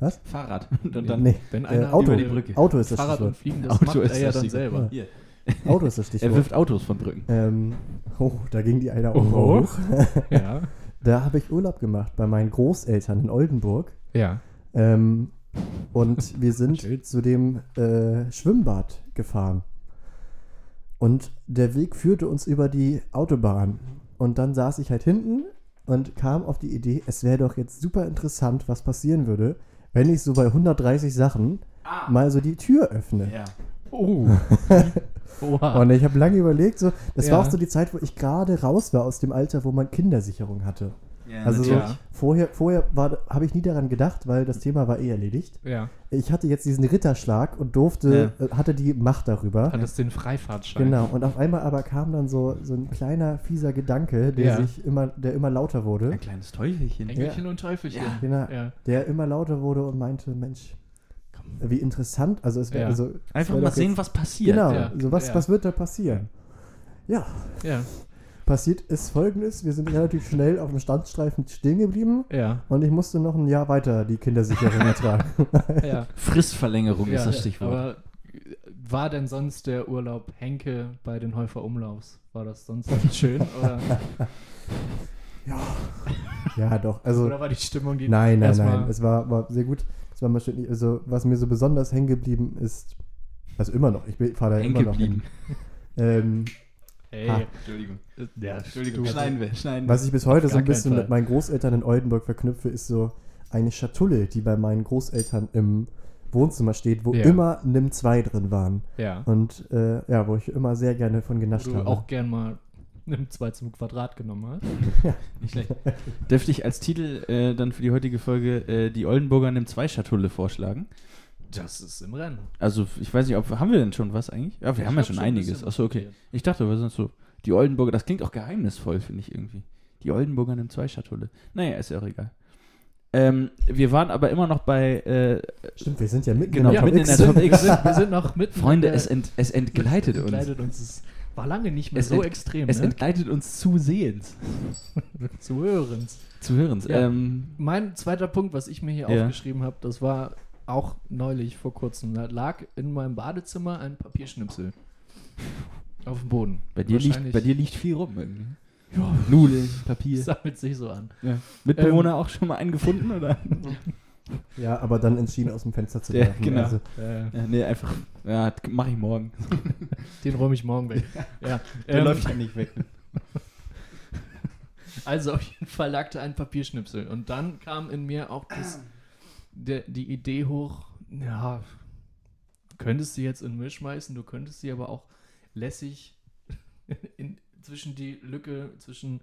Was? Fahrrad. Und dann, nee, Wenn äh, einer Auto. über die Brücke. Auto ist das Fahrrad Stichwort. und Fliegen, das Auto macht ist er ja das dann selber. Hier. Auto ist das Er Stichwort. wirft Autos von Brücken. Ähm, oh, da ging die eine Oho. Augenbraue hoch. Ja. Da habe ich Urlaub gemacht bei meinen Großeltern in Oldenburg. Ja. Ähm, und wir sind Schön. zu dem äh, Schwimmbad gefahren. Und der Weg führte uns über die Autobahn. Und dann saß ich halt hinten und kam auf die Idee, es wäre doch jetzt super interessant, was passieren würde, wenn ich so bei 130 Sachen mal so die Tür öffne. Ja. Oh. Oha. Und ich habe lange überlegt, so, das war Ja. auch so die Zeit, wo ich gerade raus war aus dem Alter, wo man Kindersicherung hatte. Ja Also so, vorher, vorher habe ich nie daran gedacht, weil das Thema war eh erledigt. ja. Ich hatte jetzt diesen Ritterschlag und durfte, äh, hatte die Macht darüber. Hattest den Freifahrtschein. Genau. Und auf einmal aber kam dann so, so ein kleiner, fieser Gedanke, der Ja. sich immer, der immer lauter wurde. Ein kleines Teufelchen. Engelchen und Teufelchen. Ja. Genau, Ja. Der immer lauter wurde und meinte, Mensch, wie interessant. Also es wäre Ja. also, Einfach wär mal sehen, jetzt, was passiert. Genau, Ja. so was, Ja. was wird da passieren? Ja, Ja. Passiert ist folgendes, wir sind relativ schnell auf dem Standstreifen stehen geblieben Ja. und ich musste noch ein Jahr weiter die Kindersicherung ertragen. ja. Fristverlängerung ja. ist das Stichwort. Aber äh, war denn sonst der Urlaub Henke bei den Häufer Umlaufs? War das sonst schön? Oder, ja, doch. Also, oder war die Stimmung, die nein, nein, nein. Es war, war sehr gut. Es war mal schön. Also, was mir so besonders hängen geblieben ist, also immer noch, ich fahre da immer noch hin. Ähm, Ey. Entschuldigung. ja, Entschuldigung. du- Schneiden wir. Schneiden was ich bis heute so ein bisschen mit meinen Großeltern in Oldenburg verknüpfe, ist so eine Schatulle, die bei meinen Großeltern im Wohnzimmer steht, wo Ja. immer NIM 2 drin waren. Ja. Und äh, ja, wo ich immer sehr gerne von Wo genascht du habe. auch gern mal einen 2 zum Quadrat genommen hast. Nicht schlecht. Dürfte ich als Titel äh, dann für die heutige Folge äh, die Oldenburger nimmt zwei Schatulle vorschlagen? Das ist im Rennen. Also, ich weiß nicht, ob haben wir denn schon was eigentlich? Ja, wir Ich haben ja schon schon ein einiges. Achso, okay. Ich dachte, aber sonst so. Die Oldenburger, das klingt auch geheimnisvoll, finde ich irgendwie. Die Oldenburger nimmt zwei Schatulle. Naja, ist ja auch egal. Ähm, wir waren aber immer noch bei, äh, Stimmt, wir sind ja mitten Genau, in der mitten Top in X. der Top wir, X. sind, wir sind noch mitten. Freunde, in der- es, ent, es entgleitet uns. entgleitet uns. Es war lange nicht mehr Es so ent- extrem, Es ne? entgleitet uns zusehends. zu hören. Zu hörens. Ja. Ähm, Mein zweiter Punkt, was ich mir hier Ja. aufgeschrieben habe, das war auch neulich vor kurzem. Da lag in meinem Badezimmer ein Papierschnipsel. Auf dem Boden. bei, dir liegt, bei dir liegt viel rum irgendwie. Ja, Nudeln, Papier. sammelt sich so an. Ja. Mitbewohner Ähm. auch schon mal einen gefunden, oder? Ja, aber dann entschieden aus dem Fenster zu Ja, werfen. genau. Also, Äh, Ja, nee, einfach, ja, mach ich morgen. den räume ich morgen weg. ja. Der ähm, läuft ja nicht weg. Also auf jeden Fall lag da ein Papierschnipsel. Und dann kam in mir auch das, der, die Idee hoch, ja, du könntest sie jetzt in den Müll schmeißen, du könntest sie aber auch lässig in, zwischen die Lücke zwischen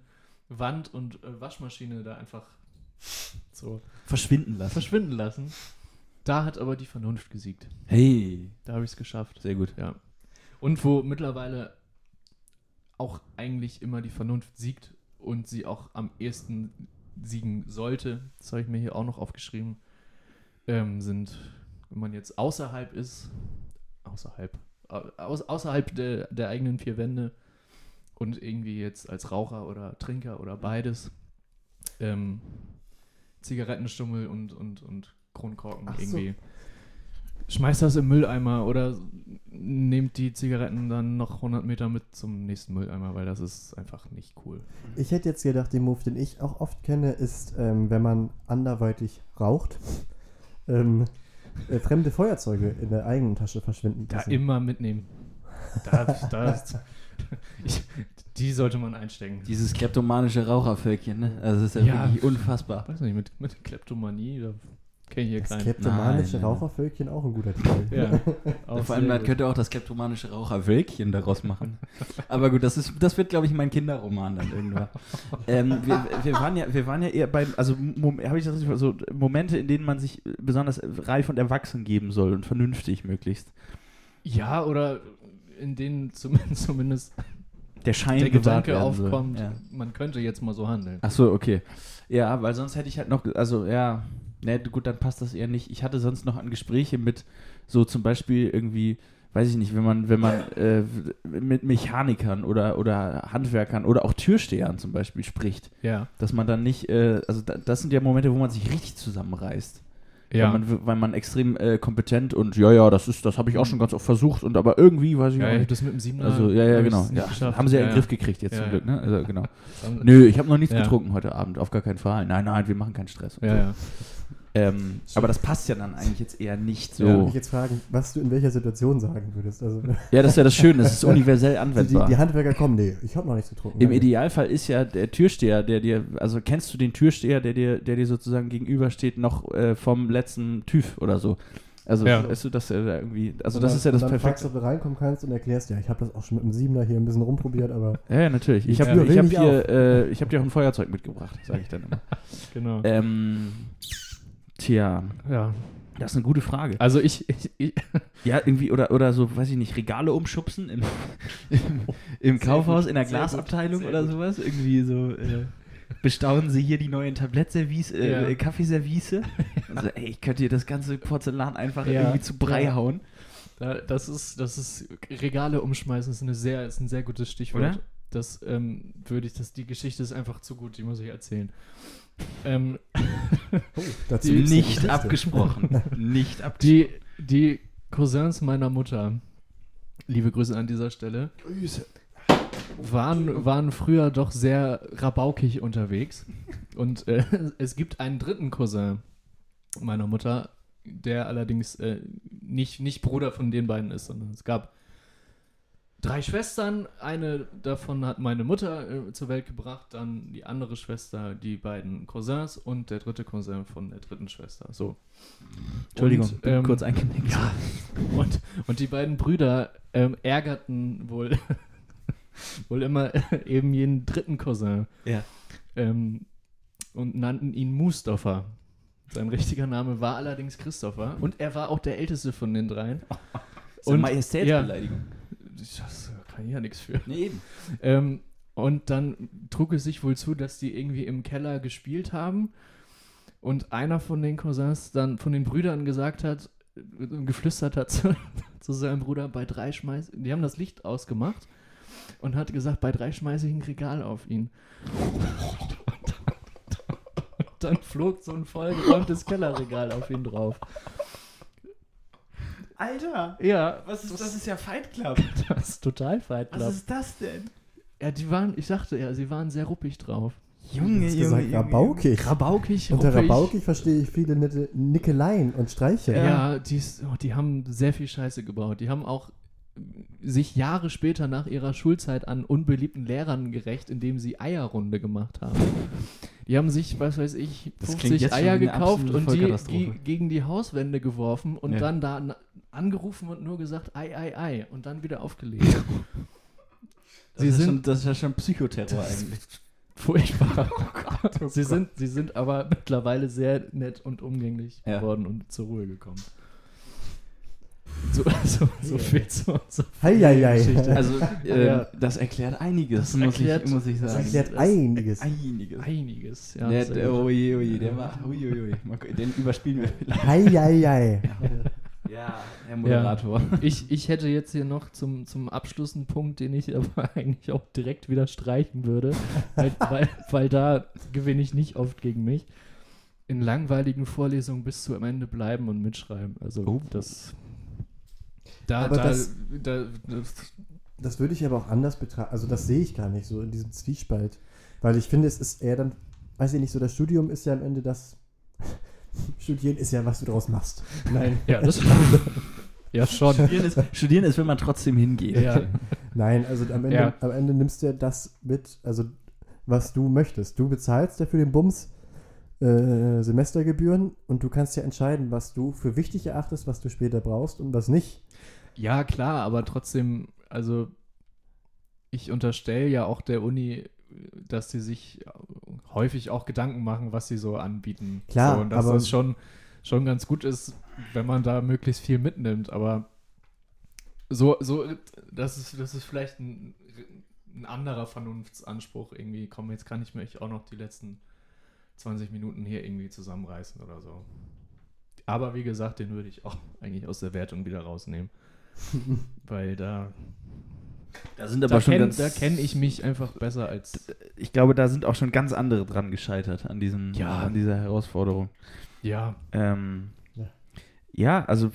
Wand und äh, Waschmaschine da einfach so Verschwinden lassen. verschwinden lassen. Da hat aber die Vernunft gesiegt. Hey, Da habe ich es geschafft. sehr gut. Ja. Und wo mittlerweile auch eigentlich immer die Vernunft siegt und sie auch am ehesten siegen sollte, das habe ich mir hier auch noch aufgeschrieben, ähm, sind, wenn man jetzt außerhalb ist, außerhalb, au- aus, außerhalb der, der eigenen vier Wände und irgendwie jetzt als Raucher oder Trinker oder beides, ähm, Zigarettenstummel und, und, und Kronkorken Ach so. irgendwie. Schmeißt das im Mülleimer oder nehmt die Zigaretten dann noch 100 Meter mit zum nächsten Mülleimer, weil das ist einfach nicht cool. ich hätte jetzt gedacht, den Move, den ich auch oft kenne, ist, ähm, wenn man anderweitig raucht, ähm, äh, fremde Feuerzeuge in der eigenen Tasche verschwinden Da lassen. immer mitnehmen. Da, das, ich, die sollte man einstecken. Dieses kleptomanische Rauchervölkchen, ne? Also das ist ja, Ja. wirklich unfassbar. weiß nicht, mit, mit Kleptomanie, da kenne ich hier das keinen. kleptomanische. Rauchervölkchen auch ein guter Titel. Ja, Vor allem, man könnte auch das kleptomanische Raucherwölkchen daraus machen. Aber gut, das, ist, das wird, glaube ich, mein Kinderroman dann irgendwann. ähm, wir, wir, waren ja, wir waren ja eher bei, also habe ich das richtig, so Momente, in denen man sich besonders reif und erwachsen geben soll und vernünftig möglichst. Ja, oder in denen zumindest, zumindest Der Schein der Gedanke aufkommt, Ja. man könnte jetzt mal so handeln. Ach so, okay. Ja, weil sonst hätte ich halt noch, also ja, ne, gut, dann passt das eher nicht. Ich hatte sonst noch an Gespräche mit so zum Beispiel irgendwie, weiß ich nicht, wenn man, wenn man äh, mit Mechanikern oder, oder Handwerkern oder auch Türstehern zum Beispiel spricht, Ja, dass man dann nicht, äh, also da, das sind ja Momente, wo man sich richtig zusammenreißt. Ja. Weil, man, weil man extrem äh, kompetent und ja, ja, das ist, das habe ich auch schon ganz oft versucht und aber irgendwie weiß ich Ja, nicht. das mit dem Siebener. Also, ja, ja, genau. Ja, haben sie ja, in ja, den Griff gekriegt jetzt Ja, zum ja. Glück, ne? Also, genau. Nö, ich habe noch nichts Ja. getrunken heute Abend, auf gar keinen Fall. Nein, nein, wir machen keinen Stress. Ja, so. ja. Ähm, aber das passt ja dann eigentlich jetzt eher nicht so. Ich Ja, würde mich jetzt fragen, was du in welcher Situation sagen würdest. Also, das ist ja das Schöne, es ist universell also die, anwendbar. die Handwerker kommen, nee, ich habe noch nichts getrunken. Im Nein. Idealfall ist ja der Türsteher, der dir, also kennst du den Türsteher, der dir, der dir sozusagen gegenübersteht, noch äh, vom letzten TÜV oder so. Also, Ja. weißt du, dass er da irgendwie, also Und das dann- ist ja das dann fragst Perfekte. du, ob du reinkommen kannst und erklärst, ja, ich habe das auch schon mit dem Siebener hier ein bisschen rumprobiert, aber Ja, ja, natürlich. Ich Ja, habe ich hab hier, äh, ich hab dir auch ein Feuerzeug mitgebracht, sage ich dann immer. Genau. ähm, tja, ja. das ist eine gute Frage. Also ich, ich, ich Ja, irgendwie, oder, oder so, weiß ich nicht, Regale umschubsen im, im, im Kaufhaus gut, in der Glasabteilung gut, oder sowas. Irgendwie so, äh, bestaunen Sie hier die neuen Tablettservice, äh, Ja. äh, Kaffeeservice. Also, ey, ich könnte hier das ganze Porzellan einfach Ja. irgendwie zu Brei Ja. hauen. Da- Das ist, das ist Regale umschmeißen ist, eine sehr, ist ein sehr gutes Stichwort. Oder? Das ähm, würde ich, das, die Geschichte ist einfach zu gut, die muss ich erzählen. Ähm, dazu Die Nicht abgesprochen. nicht abgesprochen. die, die Cousins meiner Mutter, liebe Grüße an dieser Stelle, waren, waren früher doch sehr rabaukig unterwegs. Und äh, es gibt einen dritten Cousin meiner Mutter, der allerdings äh, nicht, nicht Bruder von den beiden ist, sondern es gab drei Schwestern. Eine davon hat meine Mutter äh, zur Welt gebracht, dann die andere Schwester, die beiden Cousins und der dritte Cousin von der dritten Schwester. So. Entschuldigung, Und, bin ähm, kurz eingenickt. Ja. Und, und die beiden Brüder ähm, ärgerten wohl, wohl immer eben jeden dritten Cousin Ja. ähm, und nannten ihn Mustafa. Sein richtiger Name war allerdings Christopher und er war auch der älteste von den dreien. Eine Und- Majestätsbeleidigung. Das kann ich ja nichts für. Nee, eben. Ähm, und dann trug es sich wohl zu, dass die irgendwie im Keller gespielt haben und einer von den Cousins dann von den Brüdern gesagt hat, äh, geflüstert hat zu, zu seinem Bruder, bei drei schmeiß, die haben das Licht ausgemacht und hat gesagt, bei drei schmeiße ich ein Regal auf ihn. Und dann flog so ein vollgeräumtes Kellerregal auf ihn drauf. Alter, Ja, was ist, das ist ja Fight Club. das ist total Fight Club. Was ist das denn? Ja, die waren, ich sagte ja, sie waren sehr ruppig drauf. Junge, Junge, gesagt, Junge, rabaukig. Rabaukig, Unter. Rabaukig verstehe ich viele nette Nickeleien und Streiche. Ja, die, oh, die haben sehr viel Scheiße gebaut. Die haben auch sich Jahre später nach ihrer Schulzeit an unbeliebten Lehrern gerecht, indem sie Eierrunde gemacht haben. Die haben sich, was weiß ich, Das klingt 50 jetzt schon Eier gekauft und die ge gegen die Hauswände geworfen und Ja. dann da angerufen und nur gesagt, ei, ei, ei und dann wieder aufgelegt. Das Sie ist sind- schon, das ist ja schon Psychoterror eigentlich. Furchtbar. oh sie, sind, sie sind aber mittlerweile sehr nett und umgänglich Ja. geworden und zur Ruhe gekommen. So, so, so viel zu unserer. Geschichte. Also, ähm, Ja. das erklärt einiges, Das muss, erklärt- ich, muss ich Das sagen. erklärt das- einiges. Einiges. Einiges, ja. der, der, oje, oje, der war, gu- Den überspielen wir vielleicht. Heieiei. Ja, Herr Moderator. ich, ich hätte jetzt hier noch zum, zum Abschluss einen Punkt, den ich aber eigentlich auch direkt wieder streichen würde, weil, weil, weil da gewinne ich nicht oft gegen mich. In langweiligen Vorlesungen bis zu am Ende bleiben und mitschreiben. Also Oh. das. Da, Aber da, das- da, das, Das würde ich aber auch anders betrachten. Also das sehe ich gar nicht so in diesem Zwiespalt. Weil ich finde, es ist eher dann, weiß ich nicht, so das Studium ist ja am Ende das. Studieren ist ja, was du daraus machst. Nein. ja, das Ja, schon. Studieren, ist, studieren ist, wenn man trotzdem hingeht. Ja. Nein, also am Ende, Ja. am Ende nimmst du ja das mit, also was du möchtest. Du bezahlst ja für den Bums äh, Semestergebühren und du kannst ja entscheiden, was du für wichtig erachtest, was du später brauchst und was nicht. Ja, klar, aber trotzdem, also ich unterstelle ja auch der Uni, dass sie sich häufig auch Gedanken machen, was sie so anbieten. Klar, so, und dass aber- das schon, schon ganz gut ist, wenn man da möglichst viel mitnimmt, aber so, so, das ist, das ist vielleicht ein, ein anderer Vernunftsanspruch irgendwie. Komm, jetzt kann ich mich auch noch die letzten 20 Minuten hier irgendwie zusammenreißen oder so. Aber wie gesagt, den würde ich auch eigentlich aus der Wertung wieder rausnehmen. Weil da, Da sind da aber schon kenne ganz. kenn ich mich einfach besser als. ich glaube, da sind auch schon ganz andere dran gescheitert an, diesem, Ja. an dieser Herausforderung. Ja, Ähm, ja, also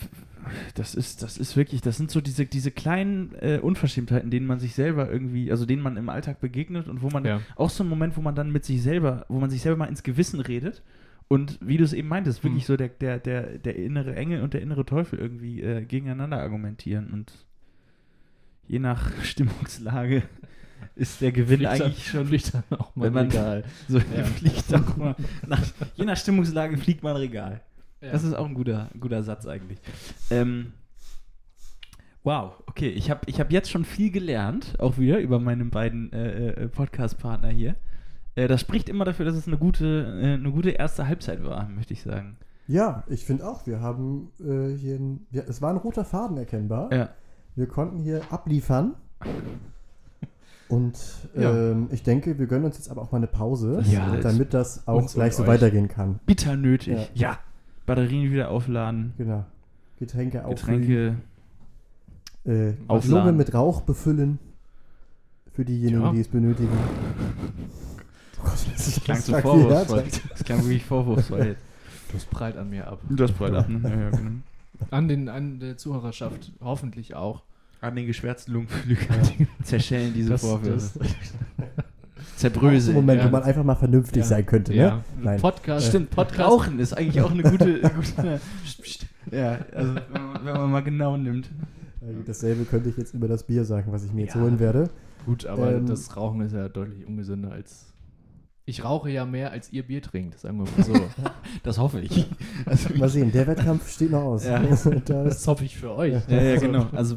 das ist, das ist wirklich, das sind so diese, diese kleinen äh, Unverschämtheiten, denen man sich selber irgendwie, also denen man im Alltag begegnet und wo man Ja. auch so ein Moment, wo man dann mit sich selber, wo man sich selber mal ins Gewissen redet und wie du es eben meintest, wirklich Hm. so der, der, der, der innere Engel und der innere Teufel irgendwie äh, gegeneinander argumentieren und je nach Stimmungslage ist der Gewinn Fliegt dann- eigentlich schon fliegt dann auch mal wenn man- egal. so Ja. fliegt auch mal nach, je nach Stimmungslage fliegt man Regal. Ja. Das ist auch ein guter, guter Satz eigentlich. Ähm, wow, okay, ich habe ich hab jetzt schon viel gelernt, auch wieder über meine beiden äh, äh, Podcast-Partner hier. Äh, das spricht immer dafür, dass es eine gute, äh, eine gute erste Halbzeit war, möchte ich sagen. Ja, ich finde auch, wir haben äh, hier, ein, ja, es war ein roter Faden erkennbar. Ja. Wir konnten hier abliefern. Und Ja. ähm, ich denke, wir gönnen uns jetzt aber auch mal eine Pause, Ja, damit das auch gleich so weitergehen kann. Bitter nötig. Ja. Ja. Batterien wieder aufladen, Genau. Getränke auffüllen. Getränke. Äh, Aufladen. Lunge mit Rauch befüllen. Für diejenigen, Ja. die es benötigen. Oh Gott, das Klang das zu klang vorwurfsvoll. viel Das klang wirklich vorwurfsvoll. Das prallt an mir ab. Das prallt ab, ne? Ja, ja, genau. An, den, an der Zuhörerschaft hoffentlich auch. An den geschwärzten Lungenflügeln zerschellen diese Das- Vorwürfe. das-. Zerbröseln. Moment, ja. wo man einfach mal vernünftig Ja. sein könnte, Ja. ne? Nein. Podcast. Stimmt, Podcast. Rauchen ist eigentlich auch eine gute. gute ja, also wenn man, wenn man mal genau nimmt. Ja, Dasselbe könnte ich jetzt über das Bier sagen, was ich mir jetzt Ja. holen werde. Gut, aber Ähm, das Rauchen ist ja deutlich ungesünder als. Ich rauche ja mehr, als ihr Bier trinkt, sagen wir mal so. Das hoffe ich. Also, Mal sehen, der Wettkampf steht noch aus. Ja. da das hoffe ich für euch. ja, ja, genau. Also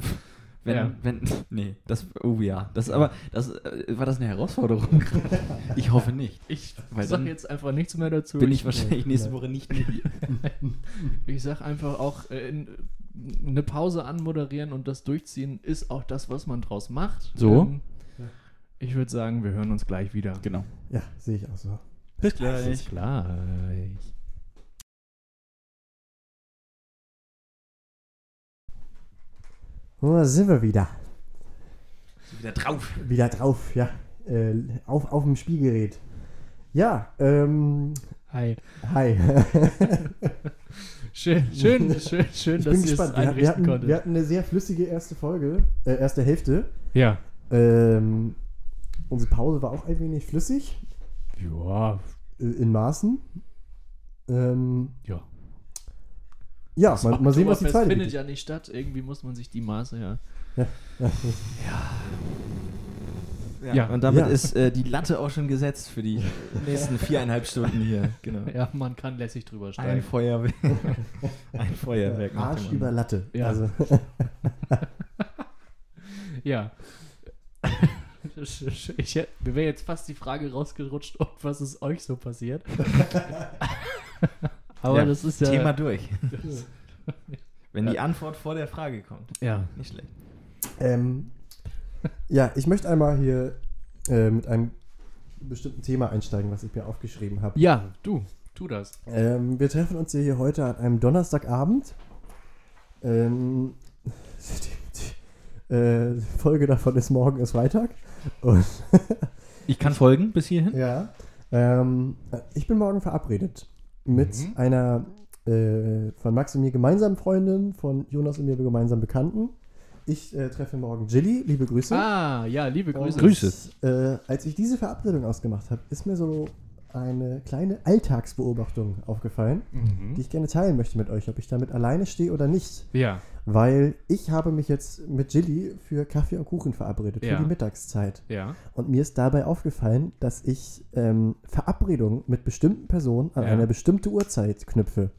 wenn, Ja. wenn, nee, das, oh ja, das, aber, das, äh, war das eine Herausforderung? ich hoffe nicht. Ich sage jetzt einfach nichts mehr dazu. Bin ich wahrscheinlich nächste. Woche nicht mehr hier. Ich sag einfach auch, äh, in, eine Pause anmoderieren und das durchziehen ist auch das, was man draus macht. So. Ähm, ich würde sagen, wir hören uns gleich wieder. Genau. ja, sehe ich auch so. Bis Bis gleich. Oh, da sind wir wieder. Wieder drauf. Wieder drauf, ja. Äh, auf, auf dem Spielgerät. Ja, ähm, Hi. hi. Schön, schön, schön, schön, ich dass bin es gespannt. Wir, wir, hatten, wir hatten eine sehr flüssige erste Folge, äh, erste Hälfte. ja. Ähm, unsere Pause war auch ein wenig flüssig, Ja. äh, in Maßen. Ähm, Ja. ja, mal, mal sehen, was die zweite findet bietet. ja nicht statt. Irgendwie muss man sich die Maße ja. Ja. Ja, Ja. und damit Ja. ist äh, die Latte auch schon gesetzt für die nächsten viereinhalb Stunden hier. Genau. Ja, man kann lässig drüber Ein steigen. Feuerwerk. Ein Feuerwerk. Arsch über Latte. Ja. Also, Ja. Ich, mir wäre jetzt fast die Frage rausgerutscht, ob was ist euch so passiert. Aber Ja, das ist ja. Thema durch. Wenn die Antwort vor der Frage kommt. Ja. Nicht schlecht. ähm, ja, ich möchte einmal hier äh, mit einem bestimmten Thema einsteigen, was ich mir aufgeschrieben habe. Ja, du, tu das. Ähm, wir treffen uns hier heute an einem Donnerstagabend. Ähm, die, die äh, Folge davon ist morgen ist Freitag. Und, Ich kann folgen bis hierhin. ja. Ähm, ich bin morgen verabredet mit Mhm. einer äh, von Max und mir gemeinsamen Freundin, von Jonas und mir gemeinsam Bekannten. Ich äh, treffe morgen Jilly, liebe Grüße. Ah, ja, liebe Grüße. Und, Grüße. Äh, als ich diese Verabredung ausgemacht habe, ist mir so eine kleine Alltagsbeobachtung aufgefallen, Mhm. die ich gerne teilen möchte mit euch, ob ich damit alleine stehe oder nicht. Ja. Weil ich habe mich jetzt mit Jilly für Kaffee und Kuchen verabredet, Ja. für die Mittagszeit. Ja. Und mir ist dabei aufgefallen, dass ich ähm, Verabredungen mit bestimmten Personen an Ja. eine bestimmte Uhrzeit knüpfe.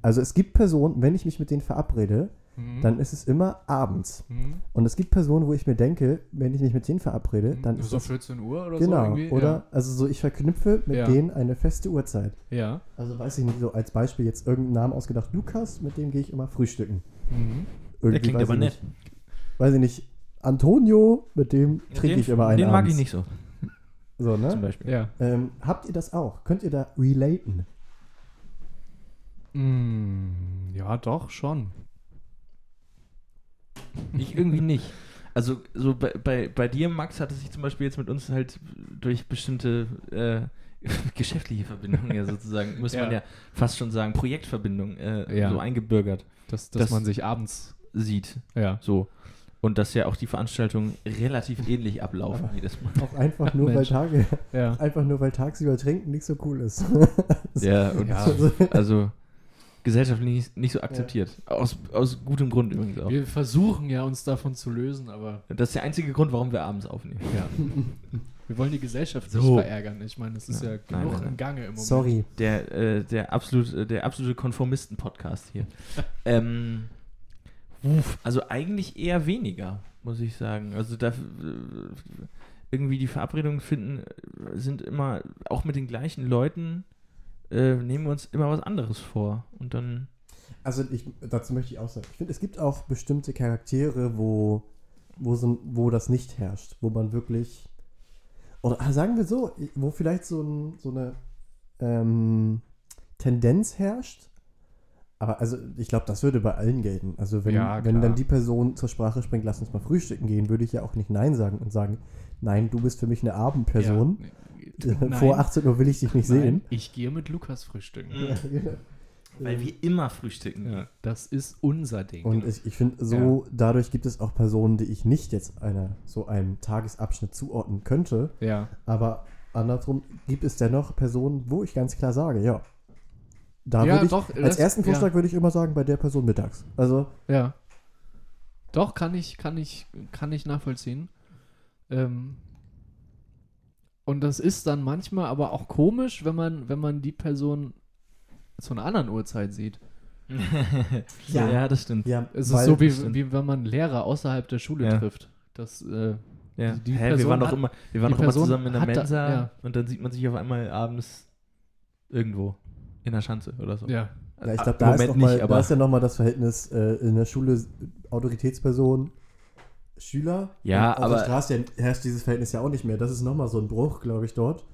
Also es gibt Personen, wenn ich mich mit denen verabrede, Mhm. dann ist es immer abends. Mhm. Und es gibt Personen, wo ich mir denke, wenn ich mich mit denen verabrede, dann ist so das 14 Uhr oder so genau, oder? Also so, ich verknüpfe mit Ja. denen eine feste Uhrzeit. Ja. ja. Also weiß ich nicht, so als Beispiel jetzt irgendeinen Namen ausgedacht, Lukas, mit dem gehe ich immer frühstücken. Mhm. Irgendwie, klingt aber nett. Nicht, weiß ich nicht, Antonio, mit dem trinke ich immer einen Den mag ich abends. nicht so, So, zum ne? Beispiel. Ja. Ähm, habt ihr das auch? Könnt ihr da relaten? Mm, ja, doch, schon. Ich irgendwie nicht. Also so bei, bei, bei dir, Max, hat es sich zum Beispiel jetzt mit uns halt durch bestimmte äh, geschäftliche Verbindungen ja sozusagen, muss man Ja. ja fast schon sagen, Projektverbindungen äh, Ja. so eingebürgert. Dass, dass Das- man sich abends. sieht. Ja. So. Und dass ja auch die Veranstaltungen relativ ähnlich ablaufen jedes Mal. Auch einfach nur, weil. Tage, Ja. einfach nur, weil tagsüber trinken nicht so cool ist. Ja, und Ja. also gesellschaftlich nicht, nicht so akzeptiert. Aus, aus gutem Grund übrigens auch. Wir versuchen ja, uns davon zu lösen, aber Das ist der einzige Grund, warum wir abends aufnehmen. ja. wir wollen die Gesellschaft So. nicht verärgern. Ich meine, es ist Ja. ja, Nein, genug nein, nein. im Gange im Moment. Sorry. Der, äh, der, absolut, äh, der absolute Konformisten-Podcast hier. ähm, also eigentlich eher weniger, muss ich sagen. Also da äh, irgendwie die Verabredungen finden, äh, sind immer, auch mit den gleichen Leuten, äh, nehmen wir uns immer was anderes vor. Und dann. Also ich, dazu möchte ich auch sagen, ich finde, es gibt auch bestimmte Charaktere, wo, wo, so, wo das nicht herrscht, wo man wirklich, oder ah, sagen wir so, wo vielleicht so, ein, so eine ähm, Tendenz herrscht, aber also ich glaube, das würde bei allen gelten. Also wenn, Ja, wenn dann die Person zur Sprache springt, lass uns mal frühstücken gehen, würde ich ja auch nicht Nein sagen und sagen, nein, du bist für mich eine Abendperson. Ja. Nein. Vor 18 Uhr will ich dich nicht Nein, sehen. ich gehe mit Lukas frühstücken. Ja, genau. Weil wir immer frühstücken. Ja, das ist unser Ding. Und ich, ich finde, so dadurch gibt es auch Personen, die ich nicht jetzt einer, so einem Tagesabschnitt zuordnen könnte. ja. Aber andersrum gibt es dennoch Personen, wo ich ganz klar sage, ja. Da Ja, würde ich, doch, als das- ersten Vorschlag ja. würde ich immer sagen, bei der Person mittags. Also, Ja. Doch, kann ich, kann ich, kann ich nachvollziehen. Ähm, und das ist dann manchmal aber auch komisch, wenn man, wenn man die Person zu einer anderen Uhrzeit sieht. ja. ja, das stimmt. ja, Es ist so, wie, stimmt. wie wenn man Lehrer außerhalb der Schule Ja. trifft. Das, äh, Ja. Die Hä, wir Person waren doch immer, wir waren die doch immer zusammen in der da- Mensa ja. und dann sieht man sich auf einmal abends irgendwo in der Schanze oder so. ja. ja, ich Ah, glaube, da, ist Moment noch mal- nicht, da aber ist ja nochmal das Verhältnis äh, in der Schule Autoritätsperson, Schüler. Ja, Und auf der aber- Straße herrscht dieses Verhältnis ja auch nicht mehr. Das ist nochmal so ein Bruch, glaube ich, dort.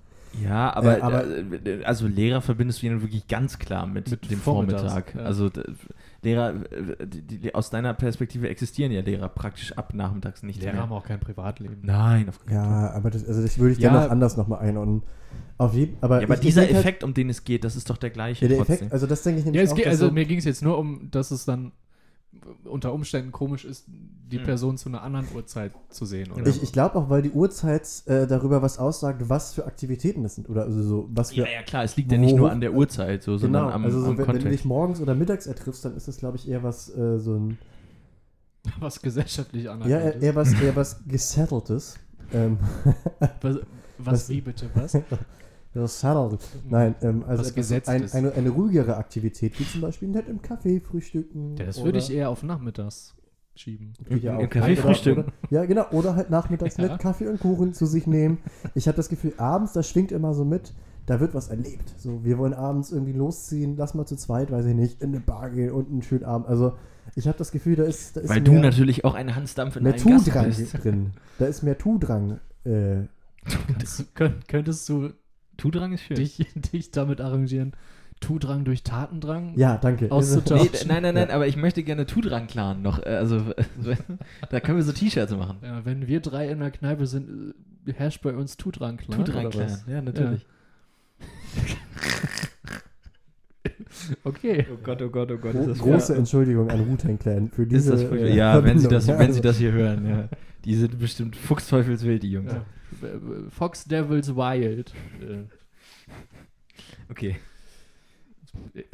Ja, aber, Äh, aber- äh, also Lehrer verbindest du ja nun wirklich ganz klar mit, Mit dem vormittags, Vormittag. ja. Also Lehrer, äh, die, die, aus deiner Perspektive existieren ja Lehrer praktisch ab nachmittags nicht Lehrer mehr. haben auch kein Privatleben. Nein, auf keinen Fall. Ja, aber das, also das würde ich Ja. dennoch anders nochmal einordnen. Auf jeden aber, Ja, aber ich- ich dieser denk halt- Effekt, um den es geht, das ist doch der gleiche Ja, der trotzdem. Effekt, also das denke ich Ja, nämlich es auch, geht, also so- mir ging es jetzt nur um, dass es dann unter Umständen komisch ist, die Hm. Person zu einer anderen Uhrzeit zu sehen. Oder? Ich, ich glaube auch, weil die Uhrzeit äh, darüber was aussagt, was für Aktivitäten es sind. Oder also so, was für. ja, ja, klar, es liegt ja nicht nur an der Uhrzeit, so, genau, sondern am, also so, am wenn, wenn du dich Kontext. morgens oder mittags ertriffst, dann ist das, glaube ich, eher was äh, so ein. was gesellschaftlich Ja, anerkannt eher, ist. eher was, eher was Gesetteltes. Ähm, Was, was, was- wie bitte, was? gesettelt. Nein, ähm, also Was etwas- ein, eine, eine ruhigere Aktivität, wie zum Beispiel nett im Café frühstücken. Das oder- würde ich eher auf nachmittags schieben. Ja Im. Café Oder- frühstücken. Oder, ja, genau. Oder halt nachmittags Ja. nett Kaffee und Kuchen zu sich nehmen. Ich habe das Gefühl, abends, das schwingt immer so mit, da wird was erlebt. So, wir wollen abends irgendwie losziehen, lass mal zu zweit, weiß ich nicht, in eine Bar gehen und einen schönen Abend. Also, ich habe das Gefühl, da ist, da ist Weil du mehr, natürlich auch ein Hansdampf in mehr Tu-Drang drin. Da ist mehr Tu-Drang. Äh, Kannst, könnt, könntest du Tu-Drang ist schön. dich, dich damit arrangieren, Tu-Drang durch Tatendrang? ja, danke. Auszutauschen. Nee, nein, nein, nein, aber ich möchte gerne Tu-Drang-Clan noch. äh, Also, da können wir so T-Shirts machen. Ja, wenn wir drei in der Kneipe sind, äh, herrscht bei uns Tu-Drang klar. Tu-Drang-Clan, ja, natürlich. Okay. Oh Gott, oh Gott, oh Gott. Gro große Entschuldigung an Wu-Tang Clan für ist diese. das furchtbar. äh, ja, wenn sie, das, Ja, wenn sie das hier hören, ja. Die sind bestimmt fuchsteufelswild, die Jungs. Fox Devils Wild. Okay,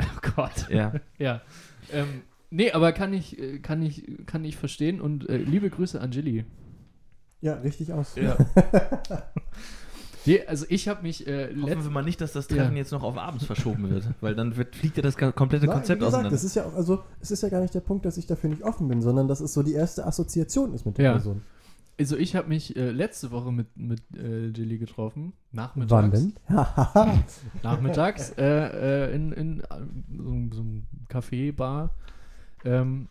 Oh Gott. ja. Ja. Ähm, nee, aber kann ich, äh, kann ich, kann ich verstehen und äh, liebe Grüße an Gilly. Ja, richtig aus. Ja. Nee, also ich habe mich äh, Hoffen wir mal nicht, dass das Treffen Ja. jetzt noch auf abends verschoben wird, weil dann wird, fliegt ja das komplette Nein, Konzept wie gesagt, auseinander. das ist ja auch, also es ist ja gar nicht der Punkt, dass ich dafür nicht offen bin, sondern dass es so die erste Assoziation ist mit der Ja. Person. Also ich habe mich äh, letzte Woche mit, mit äh, Gilly getroffen. Nachmittags. Wann denn? Nachmittags äh, äh, in, in äh, so, so einem Café, Bar. Ähm,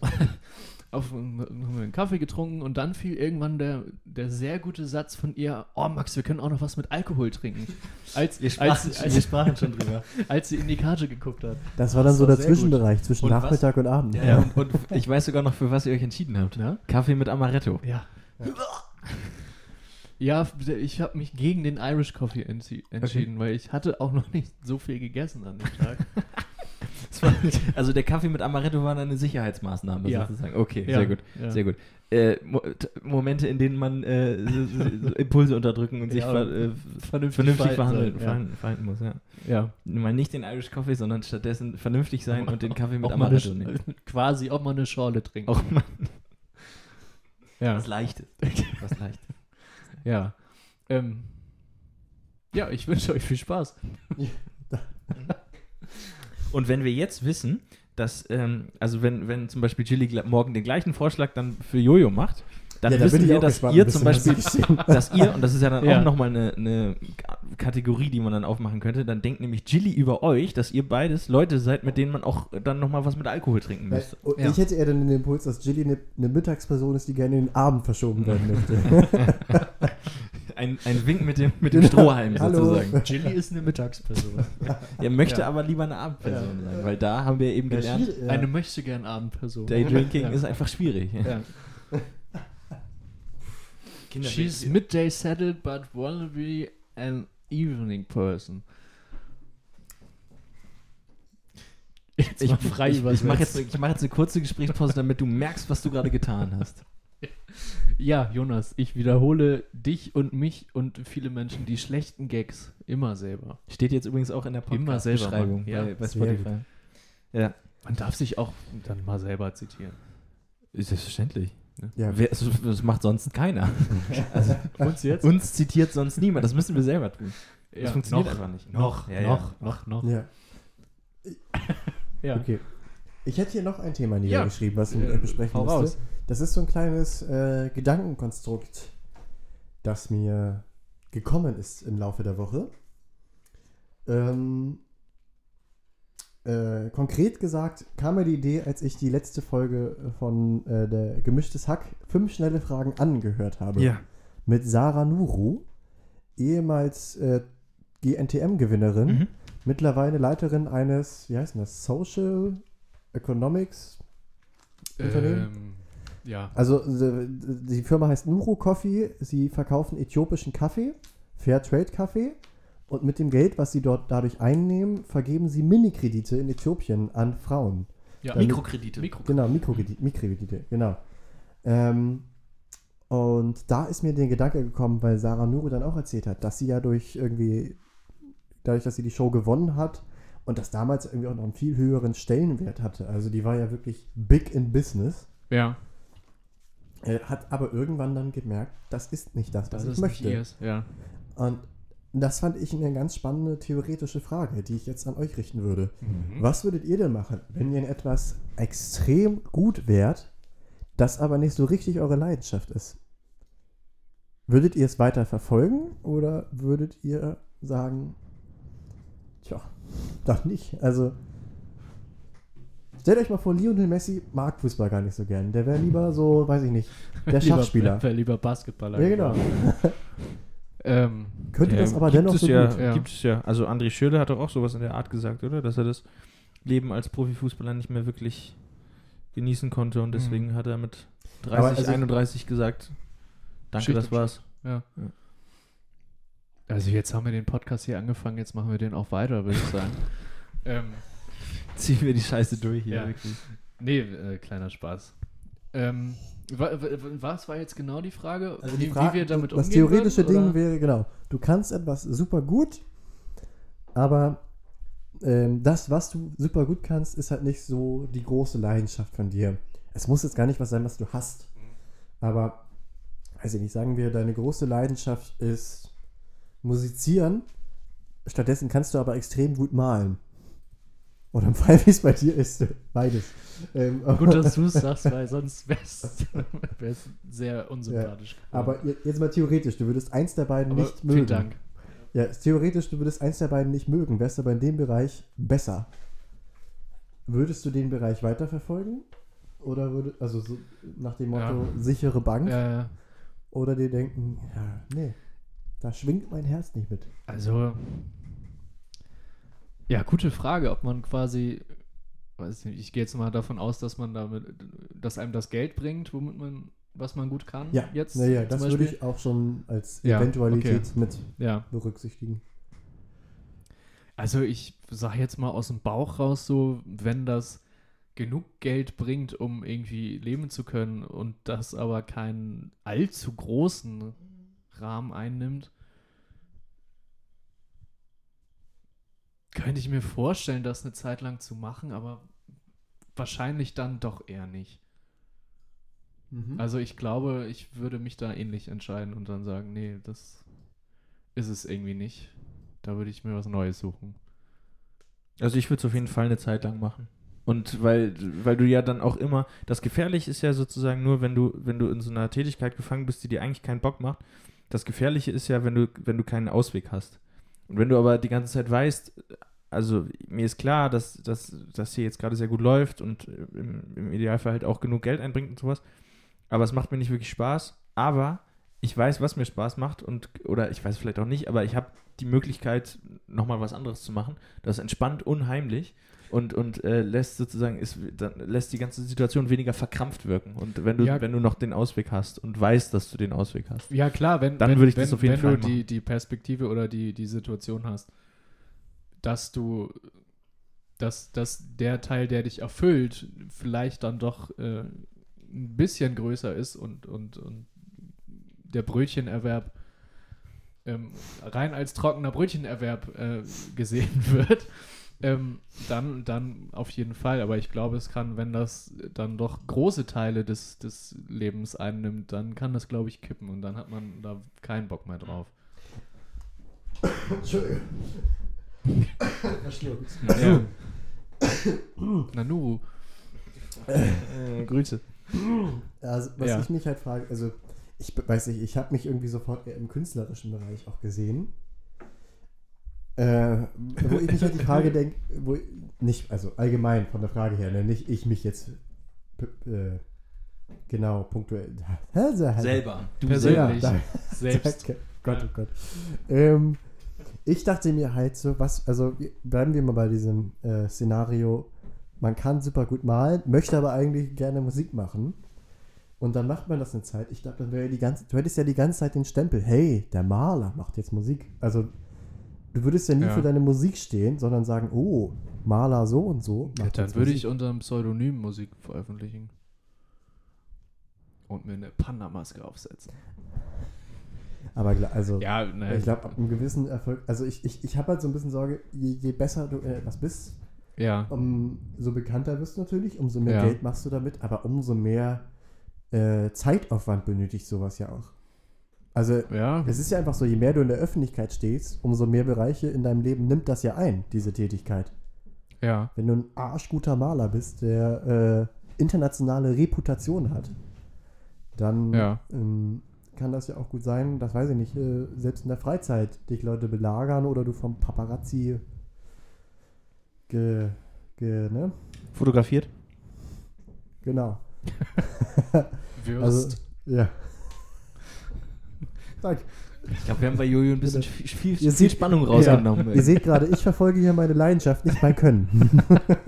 auf, einen Kaffee getrunken und dann fiel irgendwann der, der sehr gute Satz von ihr, oh Max, wir können auch noch was mit Alkohol trinken. Als, wir, als, sprachen, als, wir sprachen schon drüber. als sie in die Karte geguckt hat. Das war dann Das so war der sehr gut. Zwischenbereich zwischen Und was- Nachmittag und Abend. Ja, und, und ich weiß sogar noch, für was ihr euch entschieden habt. Ja? Kaffee mit Amaretto. Ja. Ja, ich habe mich gegen den Irish Coffee entschieden, weil ich hatte auch noch nicht so viel gegessen an dem Tag. Also der Kaffee mit Amaretto war eine Sicherheitsmaßnahme Ja. sozusagen. Okay, Ja, sehr gut, ja. sehr gut. Äh, Mo Momente, in denen man äh, Impulse unterdrücken und sich ver und äh, vernünftig vernünftig verhalten verhandeln, soll, ja. verhalten, verhalten muss. Ja. Ja. Mal nicht den Irish Coffee, sondern stattdessen vernünftig sein und den Kaffee mit Amaretto nehmen. Quasi auch mal eine Schorle trinken. Auch mal ja. was Leichtes. Was Leichtes. Ja. Ähm, ja, ich wünsche euch viel Spaß. Und wenn wir jetzt wissen, dass, ähm, also wenn, wenn zum Beispiel Gilly morgen den gleichen Vorschlag dann für Jojo macht, dann Ja, da wissen bin ich wir, dass ihr zum Beispiel, dass ihr, und das ist ja dann Ja. auch nochmal eine, eine Kategorie, die man dann aufmachen könnte, dann denkt nämlich Gilly über euch, dass ihr beides Leute seid, mit denen man auch dann nochmal was mit Alkohol trinken und Ja. Ich hätte eher dann den Impuls, dass Jilly eine, eine Mittagsperson ist, die gerne in den Abend verschoben werden möchte. Ein, ein Wink mit dem, mit dem. Strohhalm Hallo. sozusagen. Jilly ist eine Mittagsperson. Er möchte Ja. aber lieber eine Abendperson Ja. sein, weil da haben wir eben gelernt. Eine möchte gern Abendperson. Daydrinking Ja. ist einfach schwierig. Ja. Kinder, She's midday settled, but wanna be an evening person. Jetzt ich, frei ich, ich mache jetzt, mach jetzt eine kurze Gesprächspause, damit du merkst, was du gerade getan hast. Ja, Jonas, ich wiederhole dich und mich und viele Menschen die schlechten Gags immer selber. Steht jetzt übrigens auch in der Immer selber Podcast-Beschreibung ja. bei, Spotify. Ja, Man darf sich auch dann mal selber zitieren. ist selbstverständlich. Ne? Ja. Wer, das, das macht sonst keiner. Also, Und jetzt? uns zitiert sonst niemand. Das müssen wir selber tun. Das Ja, funktioniert noch, einfach nicht. Noch, Ja, ja. noch, noch, noch. ja, Ja. okay. Ich hätte hier noch ein Thema Ja. niedergeschrieben, was ich mit Äh, besprechen hau müsste. raus. Das ist so ein kleines äh, Gedankenkonstrukt, das mir gekommen ist im Laufe der Woche. Ähm, äh, konkret gesagt kam mir die Idee, als ich die letzte Folge von äh, der Gemischtes Hack fünf schnelle Fragen angehört habe. Ja. Mit Sarah Nuru, ehemals äh, GNTM-Gewinnerin, Mhm. mittlerweile Leiterin eines, wie heißt das, Social Economics Unternehmen? Ähm, ja. Also äh, die Firma heißt Nuru Coffee. Sie verkaufen äthiopischen Kaffee, Fairtrade Kaffee. Und mit dem Geld, was sie dort dadurch einnehmen, vergeben sie Minikredite in Äthiopien an Frauen. ja. Damit- Mikrokredite. Mikro Genau, Mikrokredite, Mikrokredite genau. Ähm, und da ist mir der Gedanke gekommen, weil Sarah Nuru dann auch erzählt hat, dass sie ja durch irgendwie, dadurch, dass sie die Show gewonnen hat und das damals irgendwie auch noch einen viel höheren Stellenwert hatte. Also die war ja wirklich big in business. ja, Er hat aber irgendwann dann gemerkt, das ist nicht das, was das ich ist möchte. nicht ihrs. Ja. Und das fand ich eine ganz spannende theoretische Frage, die ich jetzt an euch richten würde. Mhm. Was würdet ihr denn machen, wenn ihr in etwas extrem gut wärt, das aber nicht so richtig eure Leidenschaft ist? Würdet ihr es weiter verfolgen oder würdet ihr sagen, tja, doch nicht? Also, stellt euch mal vor, Lionel Messi mag Fußball gar nicht so gern. Der wäre lieber so, weiß ich nicht, der Schachspieler. Wäre lieber Basketballer. Ja, genau. Ähm, Könnte das aber gibt dennoch es so ja, gut. Ja. Gibt es ja. Also André Schürrle hat doch auch sowas in der Art gesagt, oder? Dass er das Leben als Profifußballer nicht mehr wirklich genießen konnte und deswegen hat er mit 30, Aber also- 31 gesagt, danke, Schicht das war's. Ja. Ja. Also jetzt haben wir den Podcast hier angefangen, jetzt machen wir den auch weiter, würde ich sagen. ähm, Ziehen wir die Scheiße durch hier. Ja. Wirklich. nee, äh, kleiner Spaß. Ähm, wa- wa- was war jetzt genau die Frage? Also wie, die Frage, wie wir damit das umgehen theoretische würden, Ding oder? wäre, genau, du kannst etwas super gut, aber ähm, das, was du super gut kannst, ist halt nicht so die große Leidenschaft von dir. Es muss jetzt gar nicht was sein, was du hast. Aber, weiß ich nicht, sagen wir, deine große Leidenschaft ist musizieren. Stattdessen kannst du aber extrem gut malen. Oder im Fall, wie es bei dir ist, beides. Ähm, Gut, dass du es sagst, weil sonst wäre es sehr unsympathisch. geworden. aber je- jetzt mal theoretisch, du würdest eins der beiden Aber nicht mögen. vielen Dank. Ja, theoretisch, du würdest eins der beiden nicht mögen, wärst aber in dem Bereich besser. Würdest du den Bereich weiterverfolgen? Oder würde, also so nach dem Motto Ja. sichere Bank? Ja, ja. Oder dir denken, ja, nee, da schwingt mein Herz nicht mit. Also, ja, gute Frage, ob man quasi, weiß nicht, ich gehe jetzt mal davon aus, dass man damit, dass einem das Geld bringt, womit man, was man gut kann. Ja, jetzt. naja, das Beispiel. würde ich auch schon als Ja, Eventualität mit Ja. berücksichtigen. Also ich sage jetzt mal aus dem Bauch raus so, wenn das genug Geld bringt, um irgendwie leben zu können und das aber keinen allzu großen Rahmen einnimmt, könnte ich mir vorstellen, das eine Zeit lang zu machen, aber wahrscheinlich dann doch eher nicht. Mhm. Also ich glaube, ich würde mich da ähnlich entscheiden und dann sagen, nee, das ist es irgendwie nicht. Da würde ich mir was Neues suchen. Also ich würde es auf jeden Fall eine Zeit lang machen. Und weil, weil du ja dann auch immer, das Gefährliche ist ja sozusagen nur, wenn du, wenn du in so einer Tätigkeit gefangen bist, die dir eigentlich keinen Bock macht. Das Gefährliche ist ja, wenn du, wenn du keinen Ausweg hast. Und wenn du aber die ganze Zeit weißt, also mir ist klar, dass das hier jetzt gerade sehr gut läuft und im, im Idealfall halt auch genug Geld einbringt und sowas. Aber es macht mir nicht wirklich Spaß. Aber ich weiß, was mir Spaß macht und oder ich weiß vielleicht auch nicht, aber ich habe die Möglichkeit, nochmal was anderes zu machen. Das entspannt unheimlich und, und äh, lässt sozusagen, ist, lässt die ganze Situation weniger verkrampft wirken. Und wenn du, Ja. wenn du noch den Ausweg hast und weißt, dass du den Ausweg hast. Ja, klar, wenn, Dann wenn, würde ich wenn, das auf jeden wenn Fall du die, machen. die Perspektive oder die, die Situation hast, dass du, dass, dass der Teil, der dich erfüllt, vielleicht dann doch äh, ein bisschen größer ist und, und, und der Brötchenerwerb ähm, rein als trockener Brötchenerwerb äh, gesehen wird, ähm, dann, dann auf jeden Fall. Aber ich glaube, es kann, wenn das dann doch große Teile des, des Lebens einnimmt, dann kann das, glaube ich, kippen und dann hat man da keinen Bock mehr drauf. Entschuldigung. Ja. Nanuru. Äh, Grüße. Also, was Ja. ich mich halt frage, also ich weiß nicht, ich habe mich irgendwie sofort eher im künstlerischen Bereich auch gesehen. Äh, wo ich mich halt die Frage denke, wo ich- nicht, also allgemein von der Frage her, ne, nicht ich mich jetzt äh, genau punktuell Selber. Du Persönlich. Ja, Selbst. Danke. Gott, oh Gott. Ähm, ich dachte mir halt so, was, also bleiben wir mal bei diesem äh, Szenario, man kann super gut malen, möchte aber eigentlich gerne Musik machen. Und dann macht man das eine Zeit. Ich glaube, dann wäre die ganze, du hättest ja die ganze Zeit den Stempel, hey, der Maler macht jetzt Musik. Also du würdest ja nie Ja. für deine Musik stehen, sondern sagen, oh, Maler so und so. Ja, macht dann jetzt würde Musik. ich unter einem Pseudonym Musik veröffentlichen. Und mir eine Panda-Maske aufsetzen. Aber also, Ja, ne. ich glaube, ab einem gewissen Erfolg, also ich, ich, ich habe halt so ein bisschen Sorge, je, je besser du äh, was bist, ja. umso bekannter wirst du natürlich, umso mehr Ja. Geld machst du damit, aber umso mehr äh, Zeitaufwand benötigt sowas ja auch. Also Ja. es ist ja einfach so, je mehr du in der Öffentlichkeit stehst, umso mehr Bereiche in deinem Leben nimmt das ja ein, diese Tätigkeit. Ja. Wenn du ein arschguter Maler bist, der äh, internationale Reputation hat, dann Ja. ähm, kann das ja auch gut sein, das weiß ich nicht, äh, selbst in der Freizeit dich Leute belagern oder du vom Paparazzi ge, ge, ne? Fotografiert? Genau. Würst. Also, ja. Danke. Ich glaube, wir haben bei Jojo ein bisschen viel, viel, viel seht- Spannung rausgenommen. Ihr seht gerade, ich verfolge hier meine Leidenschaft, nicht mein Können.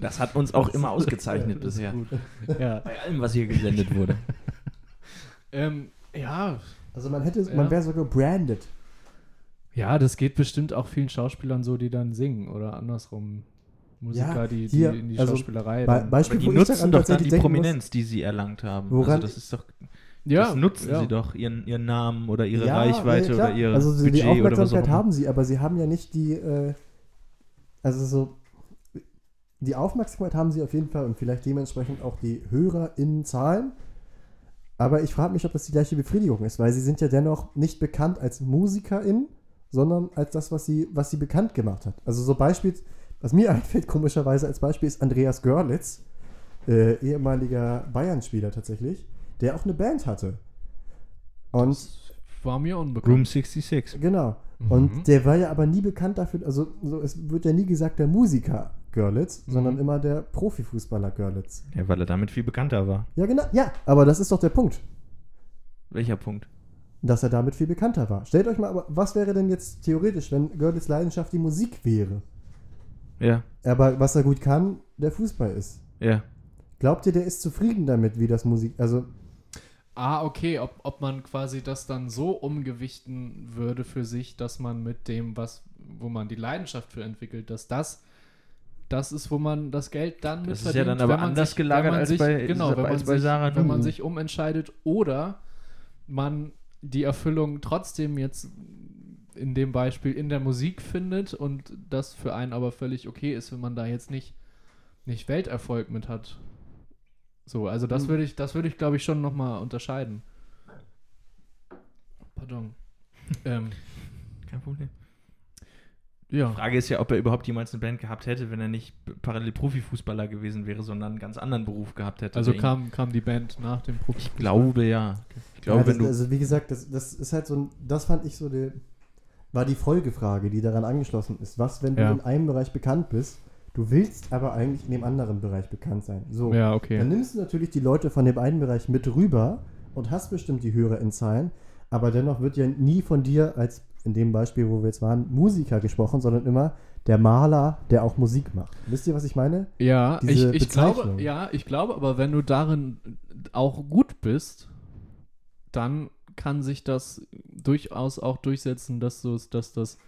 das hat uns auch immer ausgezeichnet bisher. ja. Bei allem, was hier gesendet wurde. Ähm, ja. Also man hätte, Ja. man wäre sogar branded. Ja, das geht bestimmt auch vielen Schauspielern so, die dann singen oder andersrum. Musiker, Ja, die, hier, die in die also Schauspielerei. Be Beispiel, Aber die nutzen doch dann die denken muss- Prominenz, die sie erlangt haben. Woran- also das ist doch, ja, das nutzen ja. sie doch, ihren, ihren Namen oder ihre Ja, Reichweite ja, oder ihr Also so die Budget oder was auch Aufmerksamkeit immer. haben sie, aber sie haben ja nicht die, äh, also so, die Aufmerksamkeit haben sie auf jeden Fall und vielleicht dementsprechend auch die HörerInnen-Zahlen. Aber ich frage mich, ob das die gleiche Befriedigung ist, weil sie sind ja dennoch nicht bekannt als MusikerInnen, sondern als das, was sie, was sie bekannt gemacht hat. Also so Beispiel, was mir einfällt, komischerweise als Beispiel, ist Andreas Görlitz, äh, ehemaliger Bayern-Spieler tatsächlich, der auch eine Band hatte. Und War mir unbekannt. Room 66. Genau. Mhm. Und der war ja aber nie bekannt dafür, also so, es wird ja nie gesagt der Musiker Görlitz, Mhm. sondern immer der Profifußballer Görlitz. Ja, weil er damit viel bekannter war. Ja, genau. Ja, aber das ist doch der Punkt, Welcher Punkt? dass er damit viel bekannter war. Stellt euch mal, aber was wäre denn jetzt theoretisch, wenn Görlitz Leidenschaft die Musik wäre? Ja, Aber was er gut kann, der Fußball ist. ja. Glaubt ihr, der ist zufrieden damit, wie das Musik, also Ah, okay, ob, ob man quasi das dann so umgewichten würde für sich, dass man mit dem, was, wo man die Leidenschaft für entwickelt, dass das das ist, wo man das Geld dann mit Das ist ja dann aber wenn man anders sich, gelagert als sich, bei- genau, wenn als man bei sich, Sarah wenn man sich umentscheidet oder man die Erfüllung trotzdem jetzt in dem Beispiel in der Musik findet und das für einen aber völlig okay ist, wenn man da jetzt nicht, nicht Welterfolg mit hat. So, also das Mhm. würde ich, das würde ich glaube ich schon nochmal unterscheiden. Pardon. ähm, Kein Problem. ja. Frage ist ja, ob er überhaupt jemals eine Band gehabt hätte, wenn er nicht parallel Profifußballer gewesen wäre, sondern einen ganz anderen Beruf gehabt hätte. Also der kam, kam die Band nach dem Profi. Ich glaube ja. Ich glaube, ja, das, wenn du. also wie gesagt, das, das ist halt so ein, das fand ich so die, war die Folgefrage, die daran angeschlossen ist. Was, wenn du Ja. in einem Bereich bekannt bist, du willst aber eigentlich in dem anderen Bereich bekannt sein. So. Ja, okay. Dann nimmst du natürlich die Leute von dem einen Bereich mit rüber und hast bestimmt die Hörerinnenzahlen, aber dennoch wird ja nie von dir als in dem Beispiel, wo wir jetzt waren, Musiker gesprochen, sondern immer der Maler, der auch Musik macht. Wisst ihr, was ich meine? Ja, ich, diese ich glaube, Bezeichnung. ja, ich glaube, aber wenn du darin auch gut bist, dann kann sich das durchaus auch durchsetzen, dass, dass das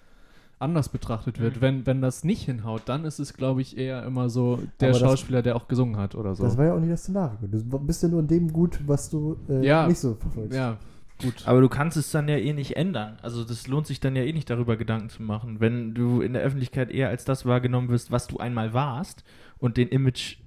anders betrachtet wird. Mhm. Wenn, wenn das nicht hinhaut, dann ist es, glaube ich, eher immer so der das- Schauspieler, der auch gesungen hat oder so. Das war ja auch nicht das Szenario. Du bist ja nur in dem gut, was du äh, Ja. nicht so verfolgst. ja, gut. Aber du kannst es dann ja eh nicht ändern. Also das lohnt sich dann ja eh nicht darüber Gedanken zu machen. Wenn du in der Öffentlichkeit eher als das wahrgenommen wirst, was du einmal warst und den Image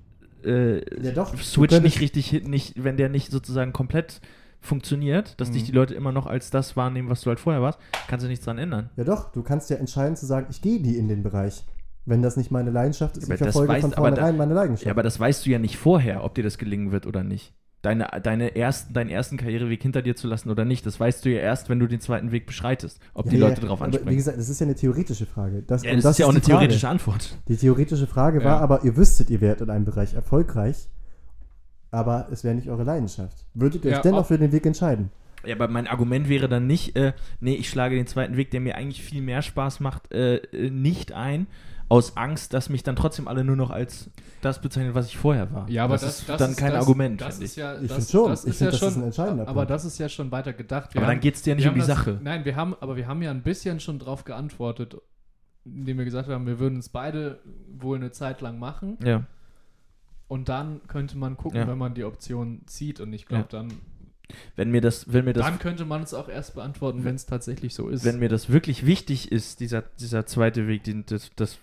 äh, Ja, doch. Switch nicht richtig hin, nicht, wenn der nicht sozusagen komplett funktioniert, dass Mhm. dich die Leute immer noch als das wahrnehmen, was du halt vorher warst, kannst du nichts dran ändern. Ja doch, du kannst ja entscheiden zu sagen, ich gehe nie in den Bereich. Wenn das nicht meine Leidenschaft ist, Aber ich das verfolge weiß- von da- vornherein meine Leidenschaft. Ja, aber das weißt du ja nicht vorher, ob dir das gelingen wird oder nicht. Deine, deine ersten, deinen ersten Karriereweg hinter dir zu lassen oder nicht, das weißt du ja erst, wenn du den zweiten Weg beschreitest, ob Ja, die ja, Leute drauf aber Wie ansprechen. gesagt, das ist ja eine theoretische Frage. Das, ja, und das, ist ja auch eine die Frage. theoretische Antwort. Die theoretische Frage war aber, ihr wüsstet, ihr werdet in einem Bereich erfolgreich, aber es wäre nicht eure Leidenschaft. Würdet ihr Ja, euch dennoch für den Weg entscheiden? Ja, aber mein Argument wäre dann nicht, äh, nee, ich schlage den zweiten Weg, der mir eigentlich viel mehr Spaß macht, äh, äh, nicht ein, aus Angst, dass mich dann trotzdem alle nur noch als das bezeichnen, was ich vorher war. Ja, aber das, ist das dann ist, kein das, Argument, Das ist ich. ja, Ich das, finde schon. Das Ich ist finde, ja das schon, ist ein entscheidender Aber Punkt. das ist ja schon weiter gedacht. Wir Aber dann haben- geht es dir ja nicht um die das, Sache. Nein, wir haben, aber wir haben ja ein bisschen schon drauf geantwortet, indem wir gesagt haben, wir würden es beide wohl eine Zeit lang machen Ja. Und dann könnte man gucken, Ja. wenn man die Option zieht und ich glaube, Ja. dann, Wenn mir das, wenn mir das dann könnte man es auch erst beantworten, wenn es tatsächlich so ist. wenn mir das wirklich wichtig ist, dieser, dieser zweite Weg, die, das, das,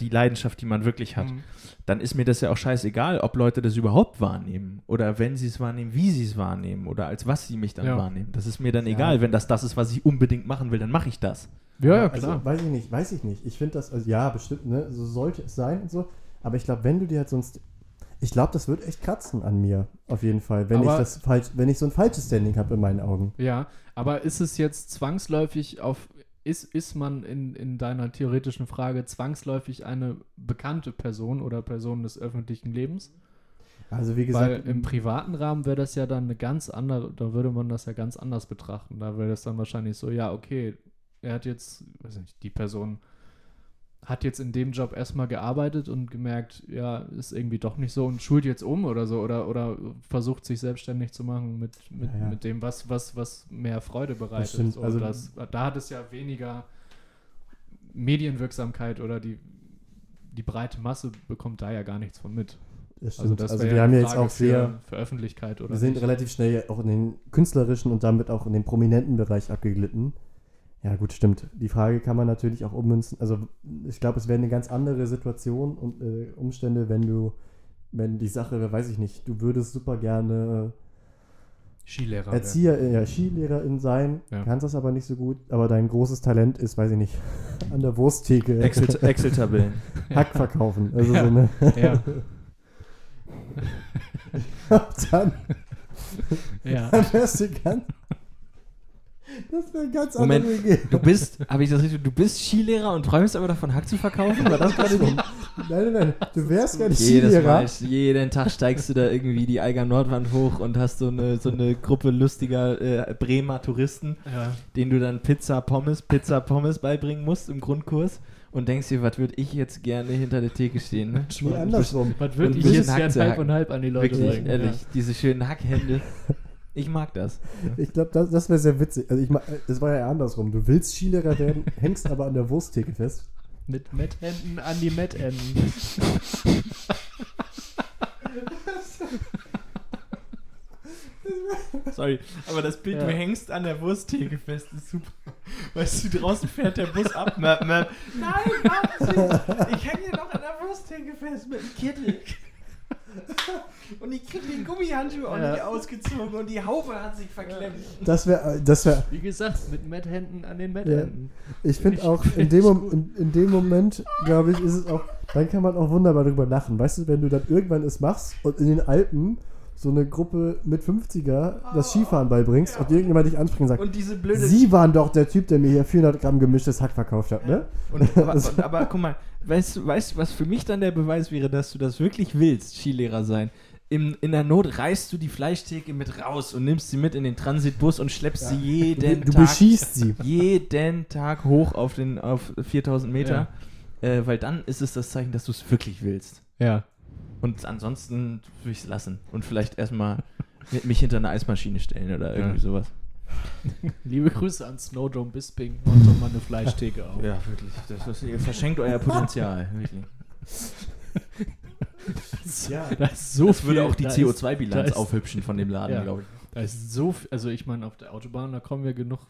die Leidenschaft, die man wirklich hat, Mhm. dann ist mir das ja auch scheißegal, ob Leute das überhaupt wahrnehmen oder wenn sie es wahrnehmen, wie sie es wahrnehmen oder als was sie mich dann Ja. wahrnehmen. Das ist mir dann Ja. egal. Wenn das das ist, was ich unbedingt machen will, dann mache ich das. Ja, ja, Also, klar. weiß ich nicht, weiß ich nicht. Ich finde das, also ja, bestimmt, ne, so sollte es sein und so. Aber ich glaube, wenn du dir halt sonst. Ich glaube, das wird echt kratzen an mir, auf jeden Fall, wenn ich Aber- das falsch, wenn ich so ein falsches Standing habe in meinen Augen. Ja, aber ist es jetzt zwangsläufig auf, ist, ist man in, in deiner theoretischen Frage zwangsläufig eine bekannte Person oder Person des öffentlichen Lebens? Also wie Weil gesagt, im privaten Rahmen wäre das ja dann eine ganz andere, da würde man das ja ganz anders betrachten. Da wäre das dann wahrscheinlich so, ja, okay, er hat jetzt, weiß nicht, die Person hat jetzt in dem Job erstmal gearbeitet und gemerkt, ja, ist irgendwie doch nicht so und schult jetzt um oder so oder, oder versucht sich selbstständig zu machen mit, mit, Ja, ja. mit dem, was, was, was mehr Freude bereitet. stimmt. So, Also- das, da hat es ja weniger Medienwirksamkeit oder die, die breite Masse bekommt da ja gar nichts von mit. das Also das Also, wir ja haben ja jetzt auch sehr, für, für Öffentlichkeit oder wir sind nicht. relativ schnell auch in den künstlerischen und damit auch in den prominenten Bereich abgeglitten. Ja, gut, stimmt. Die Frage kann man natürlich auch ummünzen. Also, ich glaube, es wäre eine ganz andere Situation und äh, Umstände, wenn du, wenn die Sache, weiß ich nicht, du würdest super gerne Skilehrer. Erzieher, äh, ja, Skilehrerin sein, Ja. kannst das aber nicht so gut, aber dein großes Talent ist, weiß ich nicht, an der Wursttheke Excel- Excel-Tabellen. Hack verkaufen. Also Ja. so eine, Ja, dann, ja. dann wärst du ganz. Das wäre ein ganz Moment. Du bist, habe ich das richtig, du bist Skilehrer und träumst aber davon, Hack zu verkaufen? War das gerade die? Nein, nein, nein. Du wärst gar nicht Jedes Skilehrer. Mal, jeden Tag steigst du da irgendwie die Eiger Nordwand hoch und hast so eine, so eine Gruppe lustiger äh, Bremer Touristen, ja. denen du dann Pizza, Pommes, Pizza, Pommes beibringen musst im Grundkurs und denkst dir, was würde ich jetzt gerne hinter der Theke stehen? Ne? Nee, andersrum. Was würde ich jetzt bisschen gern Hack zu halb und halb an die Leute Wirklich, bringen? ehrlich, diese schönen Hackhände. Ich mag das. Ich glaube, das, das wäre sehr witzig. Also ich es war ja eher andersrum. Du willst Skilehrer werden, hängst aber an der Wursttheke fest. Mit Metthänden an die Mettenden. Sorry, aber das Bild, Ja. du hängst an der Wursttheke fest, ist super. Weißt du, draußen fährt der Bus ab. Ma, ma. Nein, warte, ich hänge hier noch an der Wursttheke fest mit dem Kittel. Und ich krieg den Gummihandschuh auch Ja. nicht ausgezogen und die Haube hat sich verklemmt. Das wäre, das wäre, Wie gesagt, mit Metthänden an den Mettenden. ich finde auch, in dem, in, in dem Moment, glaube ich, ist es auch, dann kann man auch wunderbar drüber lachen. Weißt du, wenn du dann irgendwann es machst und in den Alpen so eine Gruppe mit 50er das Skifahren beibringst und irgendjemand dich anspringt und sagt, Und diese blöde Sie waren doch der Typ, der mir hier 400 Gramm gemischtes Hack verkauft hat, ne? Und, aber, und, aber guck mal, weißt du, weißt, du, was für mich dann der Beweis wäre, dass du das wirklich willst, Skilehrer sein? In, in der Not reißt du die Fleischtheke mit raus und nimmst sie mit in den Transitbus und schleppst sie Du, jeden du Tag, beschießt sie. jeden Tag hoch auf, den, auf 4000 Meter, äh, weil dann ist es das Zeichen, dass du es wirklich willst. Ja. Und ansonsten würde ich es lassen und vielleicht erstmal mich hinter eine Eismaschine stellen oder irgendwie Ja. sowas. Liebe Grüße an Snowdome Bisping. Macht doch mal eine Fleischtheke auf. Ja, wirklich. Das, das, ihr verschenkt euer Potenzial, wirklich. Ja. Da ist so Das würde viel- auch die da ist- CO2-Bilanz da ist- aufhübschen von dem Laden, Ja. glaube ich. Da ist so viel, also ich meine, auf der Autobahn, da kommen ja genug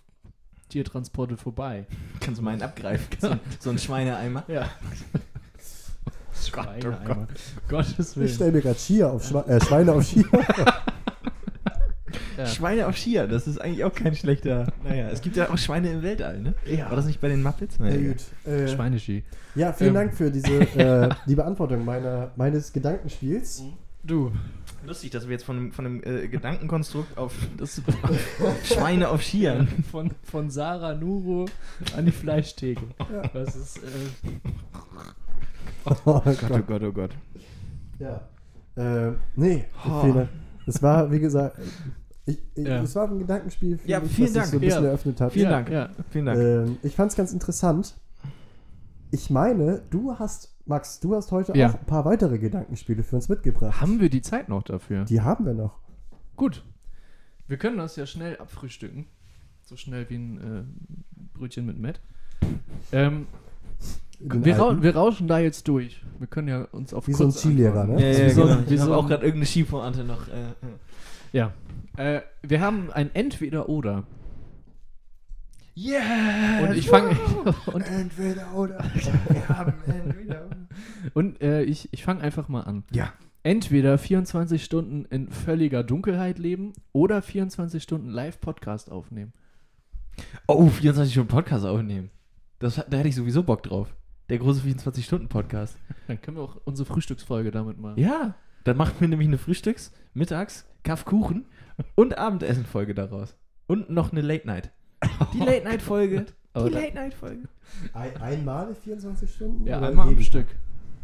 Tiertransporte vorbei. Kannst du meinen abgreifen? So, so ein Schweineeimer. Ja. Gott, oh Schweineeimer. Gottes Ich Willen. stelle mir gerade Skier auf Schwe äh, Schweine auf Skier. Ja. Schweine auf Skier, das ist eigentlich auch kein schlechter. Naja, es gibt ja auch Schweine im Weltall, ne? Ja. War das nicht bei den Muppets? Ja, Naja. gut. Äh, Schweineski. ja, vielen Ähm. Dank für diese äh, die Beantwortung meiner, meines Gedankenspiels. Du. Lustig, dass wir jetzt von einem, von einem äh, Gedankenkonstrukt auf das Schweine auf Skiern. Von, von Sarah Nuro an die Fleischtheke. Ja. Das ist, äh, Oh Gott, oh Gott. Oh Gott. Ja. Äh, nee, Oh. Es war, wie gesagt, ich, ich, Ja. es war ein Gedankenspiel, finde Ja, ich, vielen Dank. so ein bisschen Ja. eröffnet hat. Vielen Dank. Ja. Vielen Dank. Ähm, ich fand es ganz interessant. Ich meine, du hast, Max, du hast heute auch ein paar weitere Gedankenspiele für uns mitgebracht. Haben wir die Zeit noch dafür? Die haben wir noch. Gut. Wir können das ja schnell abfrühstücken. So schnell wie ein äh, Brötchen mit Met. Ähm, wir, Alpen. wir rauschen da jetzt durch. Wir können ja uns auf Wie so ein Skilehrer, ne? ja, ja, wie so ein- genau. Ich habe auch gerade irgendeine Skipointe noch. Äh, äh. Ja. Äh, wir haben ein Entweder-Oder. Yeah! Und ich fange. und Entweder oder. wir haben entweder. und äh, ich, ich fange einfach mal an. Ja. Entweder 24 Stunden in völliger Dunkelheit leben oder 24 Stunden Live-Podcast aufnehmen. Oh, 24 Stunden Podcast aufnehmen. Das, da hätte ich sowieso Bock drauf. Der große 24-Stunden-Podcast. Dann können wir auch unsere Frühstücksfolge damit machen. Ja. Dann machen wir nämlich eine Frühstücks-, Mittags-, Kaffkuchen- und Abendessen-Folge daraus. Und noch eine Late-Night. Die Late-Night-Folge. Aber Die Late-Night-Folge. Ein, einmal 24 Stunden? Ja, oder einmal am Stück.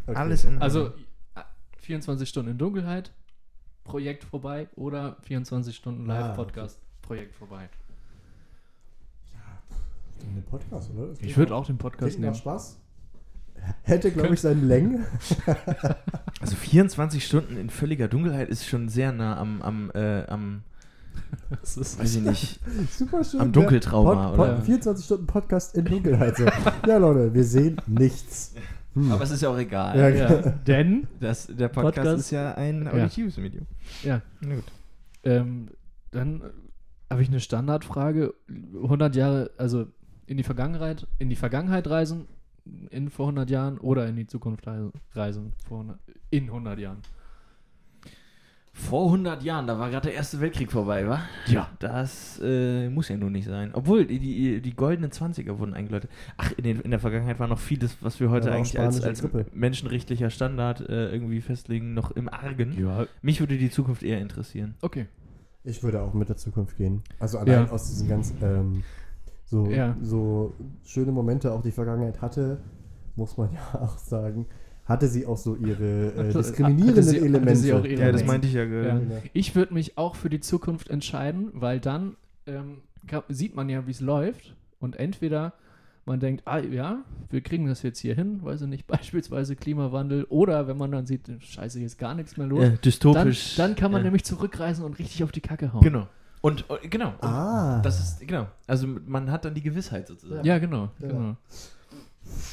Okay. Alles in Also äh, 24 Stunden in Dunkelheit, Projekt vorbei oder 24 Stunden Ah, Live-Podcast, Projekt vorbei. Ein Podcast, oder? Das Ich würde auch den Podcast nehmen. Spaß. Hätte, glaube ich, seine Längen. Also 24 Stunden in völliger Dunkelheit ist schon sehr nah am, am, äh, am Das ist weiß ich nicht, Super schön. am Dunkeltrauma, Pod, Pod, oder? 24 Stunden Podcast in Dunkelheit. So. ja, Leute, wir sehen nichts. Hm. Aber es ist ja auch egal. Ja, ja, denn, Das, der Podcast, Podcast- ist ja ein Ja. auditives Medium. ja, Na gut. ähm, dann habe ich eine Standardfrage. 100 Jahre, also in die Vergangenheit, in die Vergangenheit reisen in vor 100 Jahren oder in die Zukunft reisen- reisen vor 100, in 100 Jahren. Vor 100 Jahren, da war gerade der Erste Weltkrieg vorbei, wa? Ja. Das äh, muss ja nun nicht sein. Obwohl, die, die, die goldenen 20er wurden eingeläutet. Ach, in, den, in der Vergangenheit war noch vieles, was wir heute Ja, eigentlich als, als menschenrechtlicher Standard äh, irgendwie festlegen, noch im Argen. Ja, Mich würde die Zukunft eher interessieren. okay. Ich würde auch mit der Zukunft gehen. Also allein Ja. aus diesen ganz ähm, so, Ja. so schöne Momente auch die Vergangenheit hatte, muss man ja auch sagen, hatte sie auch so ihre äh, diskriminierenden hatte sie- hatte Elemente. sie auch Ja, das meinte ich ja. Ja. gerade. Ich würde mich auch für die Zukunft entscheiden, weil dann ähm, sieht man ja, wie es läuft. Und entweder man denkt, ah ja, wir kriegen das jetzt hier hin, weiß ich nicht, beispielsweise Klimawandel, oder wenn man dann sieht, scheiße, hier ist gar nichts mehr los, Ja, dann, dystopisch. dann kann man ja. nämlich zurückreisen und richtig auf die Kacke hauen. Genau. Und äh, genau. Und Ah. Das ist, genau. Also man hat dann die Gewissheit sozusagen. Ja, genau. Ja. genau.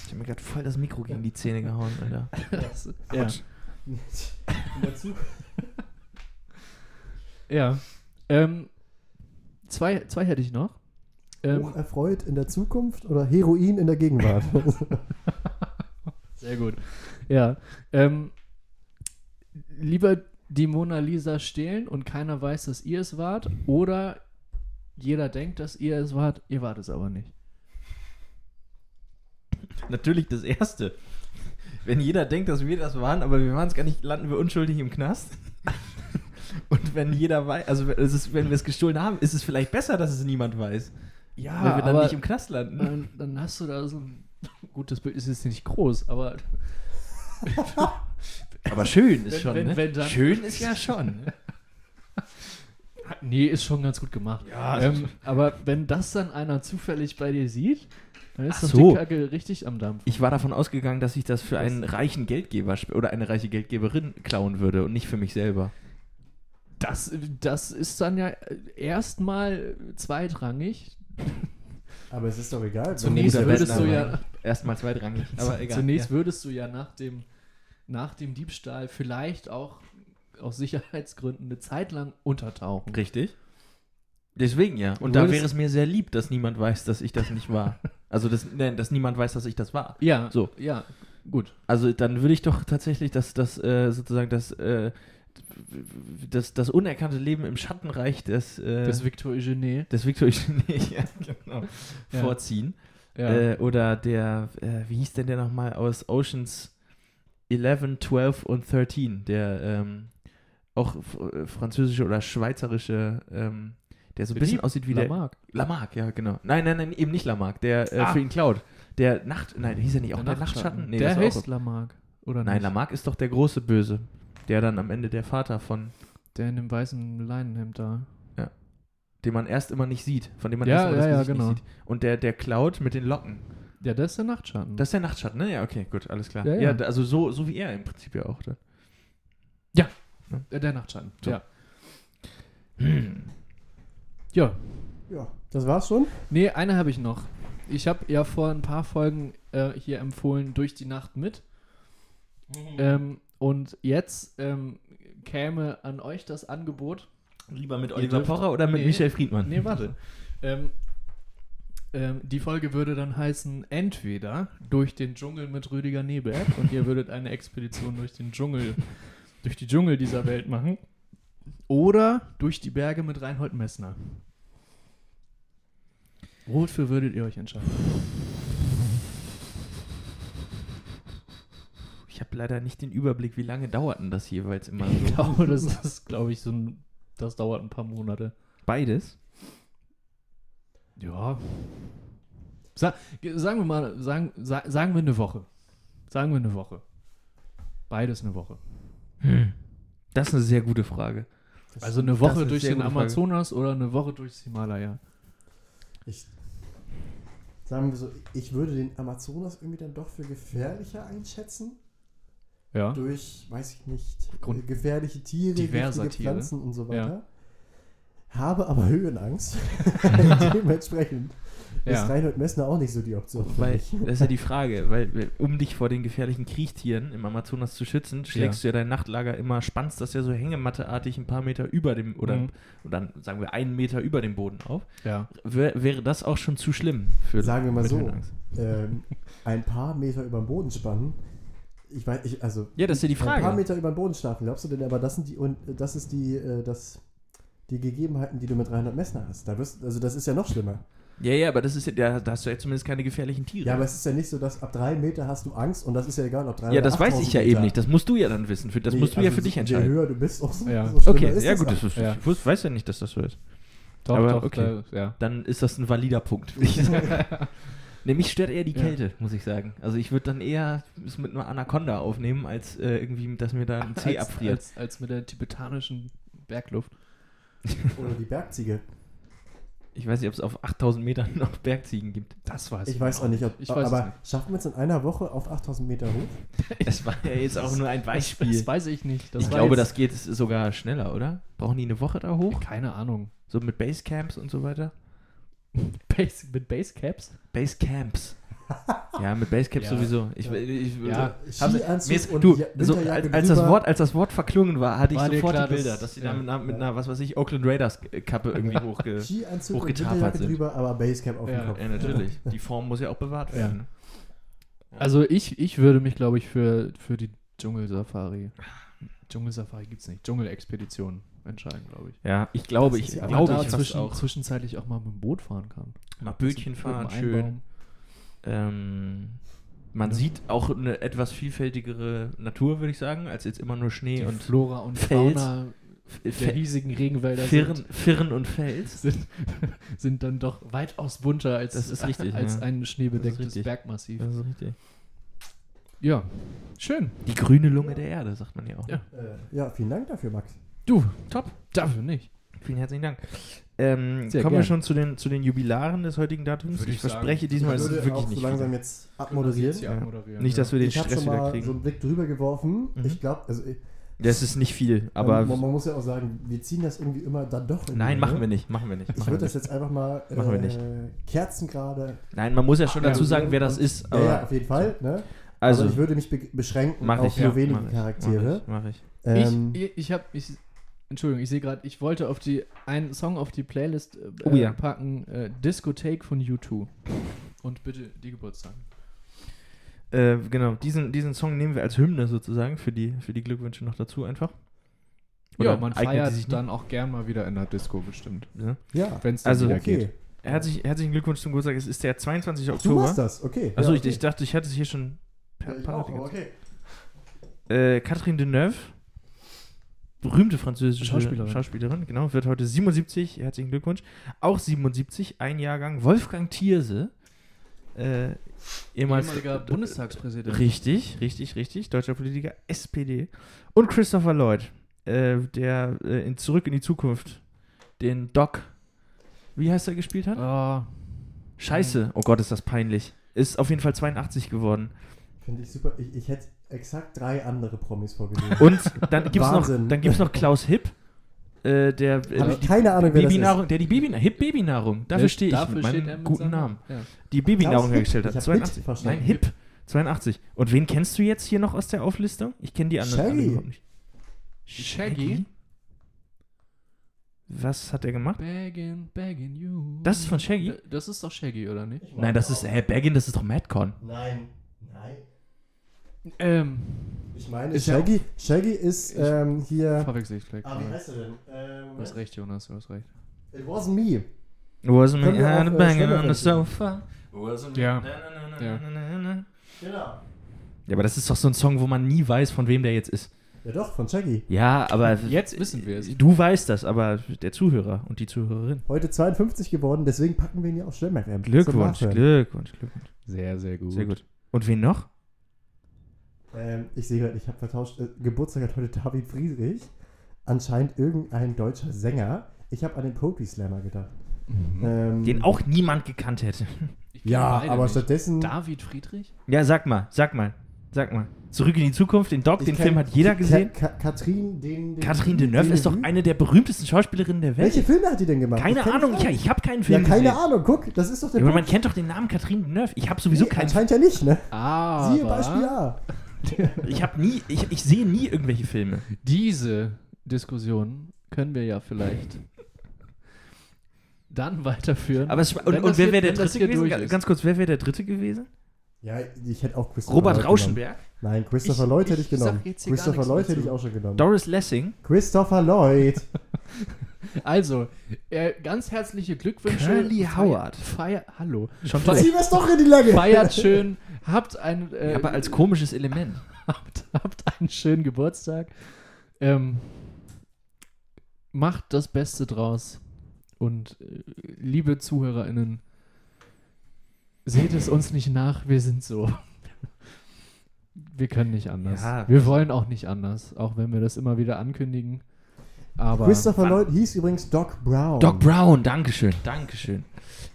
Ich habe mir gerade voll das Mikro gegen die Zähne gehauen, Alter. Das, ja. Autsch. In der Zug- ja. Ähm, zwei, zwei hätte ich noch. Ähm, Hocherfreut in der Zukunft oder Heroin in der Gegenwart? Sehr gut. Ja. Ähm, lieber die Mona Lisa stehlen und keiner weiß, dass ihr es wart, oder jeder denkt, dass ihr es wart, ihr wart es aber nicht. Natürlich das Erste. Wenn jeder denkt, dass wir das waren, aber wir waren es gar nicht, landen wir unschuldig im Knast. Und wenn jeder weiß, also ist, wenn wir es gestohlen haben, ist es vielleicht besser, dass es niemand weiß. Ja, weil wir dann nicht im Knast landen. dann, dann hast du da so ein gutes Bild, ist jetzt nicht groß, aber Aber schön ist schon, wenn- ne? wenn dann- schön ist ja schon. nee, ist schon ganz gut gemacht. Ja, ähm, aber wenn das dann einer zufällig bei dir sieht, dann ist Ach doch so. die Kacke richtig am Dampf. Ich war davon ausgegangen, dass ich das für einen reichen Geldgeber sp- oder eine reiche Geldgeberin klauen würde und nicht für mich selber. Das, das ist dann ja erstmal zweitrangig. Aber es ist doch egal. Zunächst würdest du ja- Erstmal zweitrangig, aber egal. Zunächst ja. würdest du ja nach dem, nach dem Diebstahl vielleicht auch aus Sicherheitsgründen eine Zeit lang untertauchen. Richtig. Deswegen ja. Und da wäre es mir sehr lieb, dass niemand weiß, dass ich das nicht war. Also, dass, nein, dass niemand weiß, dass ich das war. Ja, So. ja, gut. Also, dann würde ich doch tatsächlich das, das äh, sozusagen das, äh, das, das unerkannte Leben im Schattenreich des, äh, Das Victor Eugene. des Victor Eugenie ja, genau, Ja. vorziehen. Ja. Äh, oder der, äh, wie hieß denn der nochmal aus Oceans 11, 12 und 13, der ähm, auch äh, französische oder schweizerische, ähm, der so ein bisschen aussieht wie der. Lamarck. Lamarck, ja, genau. Nein, nein, nein, eben nicht Lamarck, der äh, Ah. für ihn klaut. Der Nacht, nein, hieß er nicht auch der, Nachtschatten? Nee, der heißt auch, Lamarck. Oder Nein, nicht? Lamarck ist doch der große Böse, der dann am Ende der Vater von, Der in dem weißen Leinenhemd da. den man erst immer nicht sieht, von dem man Ja, erst immer ja, ja, das Gesicht genau. nicht sieht. Und der, der klaut mit den Locken. Ja, das ist der Nachtschatten. Das ist der Nachtschatten, ne? Ja, okay, gut, alles klar. Ja, Ja, ja. also so, so wie er im Prinzip ja auch. Dann. Äh, der Nachtschatten. So. Ja. Ja. Ja, das war's schon. Nee, eine habe ich noch. Ich habe ja vor ein paar Folgen äh, hier empfohlen, durch die Nacht mit. Ähm, und jetzt ähm, käme an euch das Angebot. Lieber mit Oliver dürft- Pocher oder mit Nee. Michel Friedmann? Nee, warte. ähm, ähm, die Folge würde dann heißen, entweder durch den Dschungel mit Rüdiger Neberg und ihr würdet eine Expedition durch den Dschungel, durch die Dschungel dieser Welt machen, oder durch die Berge mit Reinhold Messner. Wofür würdet ihr euch entscheiden? Ich habe leider nicht den Überblick, wie lange dauert denn das jeweils immer Ich so? glaube, das ist, glaube ich, so ein, das dauert ein paar Monate. Beides? Ja. Sa ge- sagen wir mal, sagen, sa sagen wir eine Woche. Sagen wir eine Woche. Beides eine Woche. Das ist eine sehr gute Frage. Das- Also eine Woche eine durch den gute Frage. Amazonas oder eine Woche durchs Himalaya. Ich, sagen wir so, ich würde den Amazonas irgendwie dann doch für gefährlicher einschätzen. Ja. Durch, weiß ich nicht, Grund- äh, gefährliche Tiere, Diverser giftige Tiere. Pflanzen und so Ja. Habe aber Höhenangst. Dementsprechend Ja. ist Reinhold Messner auch nicht so die Option. Weil, das ist ja die Frage, weil um dich vor den gefährlichen Kriechtieren im Amazonas zu schützen, schlägst du ja dein Nachtlager immer, spannst das ja so hängematteartig ein paar Meter über dem, oder, Mhm. oder dann sagen wir einen Meter über dem Boden auf. Ja. Wär, wäre das auch schon zu schlimm für Sagen wir mal so, ähm, ein paar Meter über den Boden spannen. Ich weiß, ich, also Ja, das ist ja die ein paar Frage. Meter über den Boden schlafen. Glaubst du denn, aber das sind die und das ist die, äh, das, die Gegebenheiten, die du mit Reinhold Messner hast. Da wirst, also das ist ja noch schlimmer. Ja, ja, aber das ist ja, da, hast du ja zumindest keine gefährlichen Tiere. Ja, aber es ist ja nicht so, dass ab drei Meter hast du Angst und das ist ja egal, ob drei Ja, das weiß 8000 ich ja Meter. eben nicht. Das musst du ja dann wissen. Für, das Nee, musst du ja also für dich Je entscheiden. höher du bist, umso, Ja. umso schlimmer Okay, ist ja gut, auch. das ist, Ja. ich weiß ja nicht, dass das so ist. Doch, Aber doch. okay. Da, ja. Dann ist das ein valider Punkt, würde ich sagen. nee, mich stört eher die Ja. Kälte, muss ich sagen. Also ich würde dann eher es mit einer Anaconda aufnehmen, als äh, irgendwie, dass mir da ein Zeh abfriert. als, als mit der tibetanischen Bergluft. Oder die Bergziege. Ich weiß nicht, ob es auf 8000 Metern noch Bergziegen gibt. Das weiß Ich weiß auch nicht, ob, Ich weiß aber nicht. schaffen wir es in einer Woche auf 8000 Meter hoch? Das war ja jetzt auch nur ein Beispiel. Das weiß ich nicht. Das ich glaube, das geht sogar schneller, oder? Brauchen die eine Woche da hoch? Keine Ahnung. So mit Basecamps und so weiter? Base, mit Basecaps? Basecamps. Ja, mit Basecamps Ja. sowieso. Ich, ich, Ja, hab- Skianzug mir ist, und du, Ja- so, als, als, das. Wort, als das Wort verklungen war, hatte ich War dir sofort klar, die Bilder, dass- die ja. da mit, einer, mit einer, was weiß ich, Oakland Raiders Kappe irgendwie hochge... Hochgetapert sind. drüber, aber Basecamp auf Ja. dem Kopf. ja, natürlich. Die Form muss ja auch bewahrt Ja. werden. Also ich, ich würde mich, glaube ich, für, für die Dschungelsafari. Dschungelsafari gibt es nicht. Dschungelexpedition entscheiden, glaube ich. Ja, ich glaube, ich ja glaube, ich zwischen, auch. zwischenzeitlich auch mal mit dem Boot fahren kann. Mal Bötchen fahren, schön. Ähm, man Ja. sieht auch eine etwas vielfältigere Natur, würde ich sagen, als jetzt immer nur Schnee Die und Flora und Fels. Fauna der hiesigen Regenwälder Firn, sind, Firn und Fels. sind, sind dann doch weitaus bunter als, Das ist richtig, als ja. ein schneebedecktes richtig. Bergmassiv. Das ist richtig. Ja, schön. Die grüne Lunge der Erde, sagt man ja auch. Ja. Äh, ja, vielen Dank dafür, Max. Du, Top. dafür nicht. Vielen herzlichen Dank. Ähm, kommen wir gern. schon zu den, zu den Jubilaren des heutigen Datums? Würde ich ich sagen. verspreche, diesmal ich ist es wirklich auch nicht so langsam viel. jetzt abmoderieren. Ja. Nicht, dass wir den Ich Stress schon wieder mal kriegen. so einen Blick drüber geworfen. Mhm. Ich glaube, also ich, das ist nicht viel, aber man, man muss ja auch sagen, wir ziehen das irgendwie immer dann doch. nein, machen wir nicht, machen wir nicht. Ich wir würde das jetzt einfach mal Machen wir äh, nicht. Kerzen gerade. Nein, man muss ja schon dazu sagen, wer das ist. Ja, Aber ja, auf jeden Fall. Ne? also, aber ich würde mich be beschränken mach auf ich. nur ja, wenige mach ich, Charaktere. Mach ich. Ich, Ähm, ich, ich habe, ich, Entschuldigung, ich sehe gerade, ich wollte auf die einen Song auf die Playlist äh, Oh ja. packen, äh, Discothek von U2. Und bitte die Geburtstag. Äh, genau, diesen, diesen Song nehmen wir als Hymne sozusagen für die, für die Glückwünsche noch dazu einfach. ja, man feiert sich dann auch gern mal wieder in der Disco bestimmt. Ja. ja, Wenn es Also, wieder okay. geht. Herzlich, herzlichen Glückwunsch zum Geburtstag. Es ist der 22. Du Oktober. machst das, okay. Achso, ja, ich, ich dachte, ich hatte es hier schon Ja, per ich Party auch, okay. Äh, Catherine Deneuve, berühmte französische Schauspielerin. Schauspielerin, genau, wird heute 77. Herzlichen Glückwunsch. Auch 77, ein Jahrgang. Wolfgang Thierse, äh, ehemals Ehemaliger Bundestagspräsident. Richtig, richtig, richtig. Deutscher Politiker, SPD. Und Christopher Lloyd, äh, der äh, in Zurück in die Zukunft den Doc, wie heißt er gespielt hat? Ah, Scheiße, oh Gott, ist das peinlich. Ist auf jeden Fall 82 geworden. Finde ich super. Ich, ich hätte exakt drei andere Promis vorgelesen. Und dann gibt es noch, Wahnsinn. dann gibt's noch Klaus Hipp, äh, der, äh, ich keine Ahnung, wer das ist. Babynahrung, der die Babynahrung, Hip Babynahrung, dafür stehe ich dafür mit steht meinem guten Namen. Ja. Die Babynahrung hergestellt hat. Ich hab Hit 82. verstanden. Nein, Hip. 82. Und wen kennst du jetzt hier noch aus der Auflistung? Ich kenne die anderen alle Shaggy. überhaupt nicht. Shaggy? Was hat er gemacht? Begging, begging you. Das ist von Shaggy? Äh, Das ist doch Shaggy, oder nicht? Nein, das ist, hä, Baggin, das ist doch Madcon. Nein, nein. Ähm, Ich meine, Ist ja Shaggy, Shaggy ist ähm, hier. verwechsel ich vielleicht. Ah, wie heißt er denn? Ähm, Du hast recht, Jonas, du hast recht. It wasn't me. Wasn't Können me wir had a äh, banging on the sofa. Wasn't Ja. Na, na, na, Ja. na. Genau. Ja, aber das ist doch so ein Song, wo man nie weiß, von wem der jetzt ist. Ja doch, von Shaggy. Ja, aber Jetzt wissen wir es. du weißt das, aber der Zuhörer und die Zuhörerin. Heute 52 geworden, deswegen packen wir ihn ja auf Schlemmer FM. Glückwunsch. Glückwunsch, Glückwunsch. Sehr, sehr gut. Sehr gut. Und wen noch? Ähm, ich sehe gerade, ich habe vertauscht. Äh, Geburtstag hat heute David Friedrich. Anscheinend irgendein deutscher Sänger. Ich habe an den Poetry Slammer gedacht. Mhm. Ähm, Den auch niemand gekannt hätte. Ja, aber nicht. stattdessen. David Friedrich? Ja, sag mal, sag mal, sag mal. Zurück in die Zukunft, den Doc, ich den kenn- Film hat jeder gesehen. Ka Katrin, den. den Catherine Deneuve ist doch eine der berühmsten Schauspielerinnen der Welt. Welche Filme hat die denn gemacht? Keine Ich Ahnung, ich, ich habe keinen Ja, Film keine gesehen. Ahnung, guck, das ist doch der Ja, aber man kennt doch den Namen Catherine Deneuve. Ich habe sowieso Nee, keinen. Anscheinend ja nicht, ne? Aber Siehe Beispiel A. Ich habe nie, ich, ich sehe nie irgendwelche Filme. diese Diskussion können wir ja vielleicht dann weiterführen. Aber es, und, und wer wäre der Dritte gewesen? Ganz kurz, wer wäre der Dritte gewesen? Ja, ich hätte auch Christopher Robert Lloyd Rauschenberg, Genommen. Nein, Christopher Ich- Lloyd hätte ich ich sag genommen. jetzt hier gar Christopher Lloyd hätte ich auch schon genommen. Doris Lessing, Christopher Lloyd. Also, äh, ganz herzliche Glückwünsche. Curly Howard. Feier, hallo. Schon Feier- Zieh was doch in die Länge. Feiert schön, habt ein, äh, aber als komisches Element. habt, habt einen schönen Geburtstag. Ähm, macht das Beste draus. Und äh, liebe ZuhörerInnen, seht es uns nicht nach, wir sind so. Wir können nicht anders. Ja. Wir wollen auch nicht anders, auch wenn wir das immer wieder ankündigen. Aber Christopher Lloyd hieß übrigens Doc Brown. Doc Brown, Dankeschön, Dankeschön.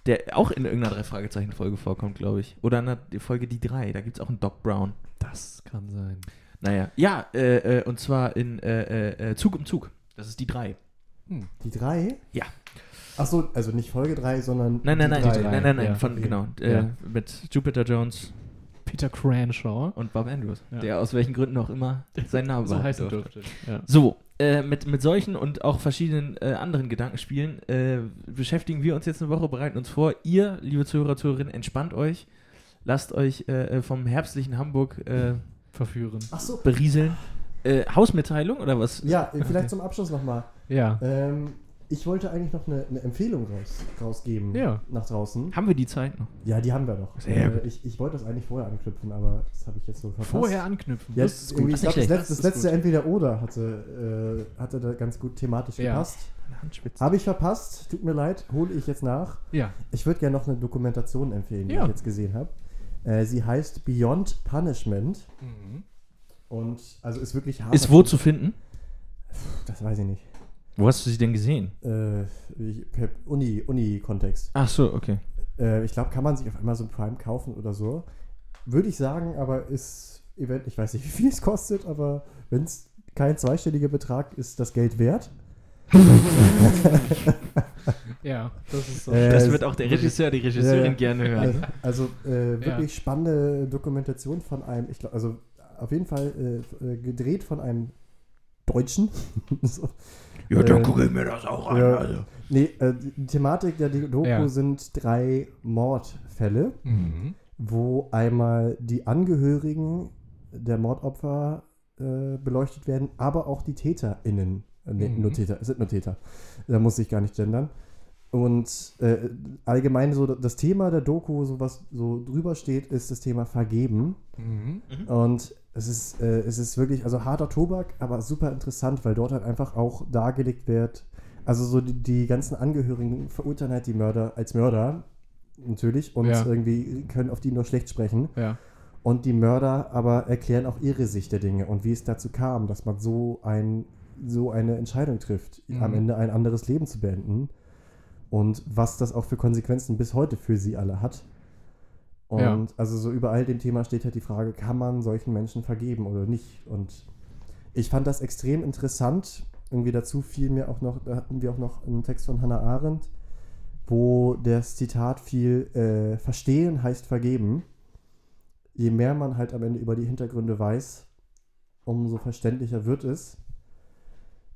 Der auch in irgendeiner Drei-Fragezeichen-Folge vorkommt, glaube ich. Oder in der Folge Die drei, da gibt es auch einen Doc Brown. das kann sein. Naja, ja, äh, äh, und zwar in äh, äh, äh, Zug um Zug. Das ist die drei. Die drei? Ja. Achso, also nicht Folge 3, sondern. Nein, nein, die nein, drei. nein, nein, nein, ja. von, genau, äh, Ja. mit Jupiter Jones Peter Cranshaw. und Bob Andrews, Ja. der aus welchen Gründen auch immer seinen Namen So heißen durfte. dürfte. Ja. So, äh, mit, mit solchen und auch verschiedenen äh, anderen Gedankenspielen äh, beschäftigen wir uns jetzt eine Woche, bereiten uns vor. Ihr, liebe Zuhörer, Zuhörerinnen, entspannt euch. Lasst euch äh, äh, vom herbstlichen Hamburg äh, Verführen. Achso. berieseln. Äh, Hausmitteilung oder was? Ja, vielleicht zum Abschluss nochmal. Ja. Ähm, ich wollte eigentlich noch eine, eine Empfehlung raus, rausgeben Ja. nach draußen. Haben wir die Zeit noch? Ja, die haben wir noch. Sehr Äh, gut. ich, ich wollte das eigentlich vorher anknüpfen, aber das habe ich jetzt so verpasst. Vorher anknüpfen. Ja, das ist irgendwie, gut. ich glaube, Das das, das letzte Entweder-Oder hatte, äh, hatte da ganz gut thematisch Ja. gepasst. Handspitze. Habe ich verpasst, tut mir leid, hole ich jetzt nach. Ja. Ich würde gerne noch eine Dokumentation empfehlen, die Ja. ich jetzt gesehen habe. Äh, sie heißt Beyond Punishment und also ist wirklich hart. Ist wo zu finden? Das weiß ich nicht. Wo hast du sie denn gesehen? Äh, Uni- Uni-Kontext. Ach so, okay. äh, ich glaube, kann man sich auf Amazon Prime kaufen oder so. Würde ich sagen, aber ist event ich weiß nicht, wie viel es kostet, aber wenn es kein zweistelliger Betrag ist, das Geld wert. Ja, das ist so. Äh, Das wird auch der Regisseur, die Regisseurin Ja, ja. gerne hören. Also, also äh, wirklich spannende Dokumentation von einem, ich glaube, also auf jeden Fall äh, äh, gedreht von einem Deutschen. so. Ja, dann Äh, gucke ich mir das auch an. ja. Also. Nee, äh, die Thematik der Doku Ja. sind drei Mordfälle, Mhm. wo einmal die Angehörigen der Mordopfer äh, beleuchtet werden, aber auch die TäterInnen. Äh, nee, Mhm. nur Täter, es sind nur Täter. Da muss ich gar nicht gendern. Und äh, allgemein so das Thema der Doku, so was so drüber steht, ist das Thema Vergeben. Mhm. Und es ist, äh, es ist wirklich, also harter Tobak, aber super interessant, weil dort halt einfach auch dargelegt wird, also so die, die ganzen Angehörigen verurteilen halt die Mörder als Mörder, natürlich, und Ja. irgendwie können auf die nur schlecht sprechen. Ja. Und die Mörder aber erklären auch ihre Sicht der Dinge und wie es dazu kam, dass man so, ein, so eine Entscheidung trifft, Mhm. am Ende ein anderes Leben zu beenden. Und was das auch für Konsequenzen bis heute für sie alle hat. Und Ja. also so über all dem Thema steht halt die Frage, kann man solchen Menschen vergeben oder nicht? Und ich fand das extrem interessant. Irgendwie dazu fiel mir auch noch, da hatten wir auch noch einen Text von Hannah Arendt, wo das Zitat fiel, äh, verstehen heißt vergeben. Je mehr man halt am Ende über die Hintergründe weiß, umso verständlicher wird es.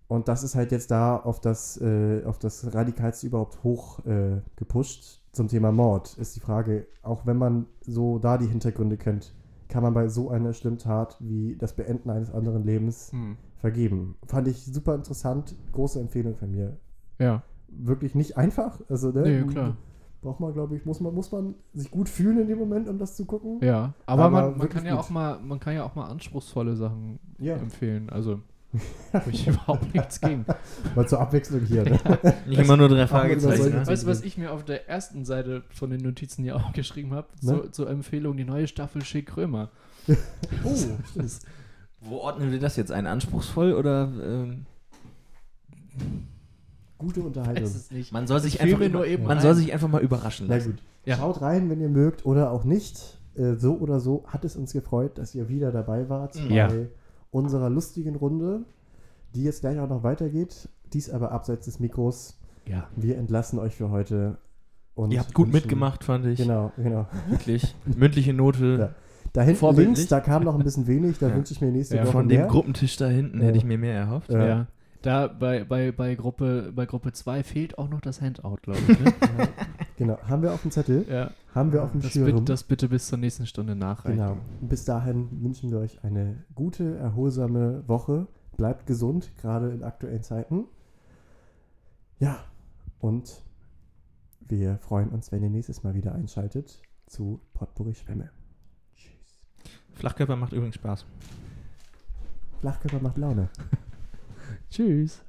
Und das ist halt jetzt da auf das, äh, auf das Radikalste überhaupt hoch äh, gepusht zum Thema Mord. Ist die Frage, auch wenn man so da die Hintergründe kennt, kann man bei so einer schlimmen Tat wie das Beenden eines anderen Lebens Mhm. vergeben. Fand ich super interessant, große Empfehlung von mir. Ja. Wirklich nicht einfach. Also, ne, Nee, klar. Braucht man, glaube ich, muss man, muss man sich gut fühlen in dem Moment, um das zu gucken. Ja. Aber, Aber man, man kann ja gut. auch mal, man kann ja auch mal anspruchsvolle Sachen Ja. empfehlen. Also habe ich überhaupt nichts gegen. Mal zur Abwechslung hier. Ne? Nicht immer nur drei Auch Fragezeichen. Ne? Weißt du, was ich mir auf der ersten Seite von den Notizen hier aufgeschrieben habe? Ne? Zur, zur Empfehlung, die neue Staffel Schick Römer. Oh, Das, Wo ordnen wir das jetzt ein? Anspruchsvoll oder ähm, gute Unterhaltung. weiß es nicht. man soll sich einfach über, nur eben man soll sich einfach mal überraschen Na lassen. gut. Ja. Schaut rein, wenn ihr mögt oder auch nicht. Äh, so oder so hat es uns gefreut, dass ihr wieder dabei wart Ja. bei unserer lustigen Runde, die jetzt gleich auch noch weitergeht. Dies aber abseits des Mikros. Ja. Wir entlassen euch für heute. Und Ihr habt gut wünschen- mitgemacht, fand ich. Genau, genau. Wirklich. Mündliche Note. Ja. Da hinten links, da kam noch ein bisschen wenig. Da Ja. wünsche ich mir nächste Ja. Woche Von dem mehr. Gruppentisch da hinten Ja. hätte ich mir mehr erhofft. Ja. Ja. Da bei, bei, bei Gruppe bei Gruppe 2 fehlt auch noch das Handout, glaube ich. Ne? Genau, haben wir auf dem Zettel, ja. haben wir auf dem Das Schirm. bitte, das bitte bis zur nächsten Stunde nachreichen. Genau. Bis dahin wünschen wir euch eine gute, erholsame Woche. Bleibt gesund, gerade in aktuellen Zeiten. Ja, und wir freuen uns, wenn ihr nächstes Mal wieder einschaltet zu Potpourri Schwämme. Tschüss. Flachkörper macht übrigens Spaß. Flachkörper macht Laune. Tschüss.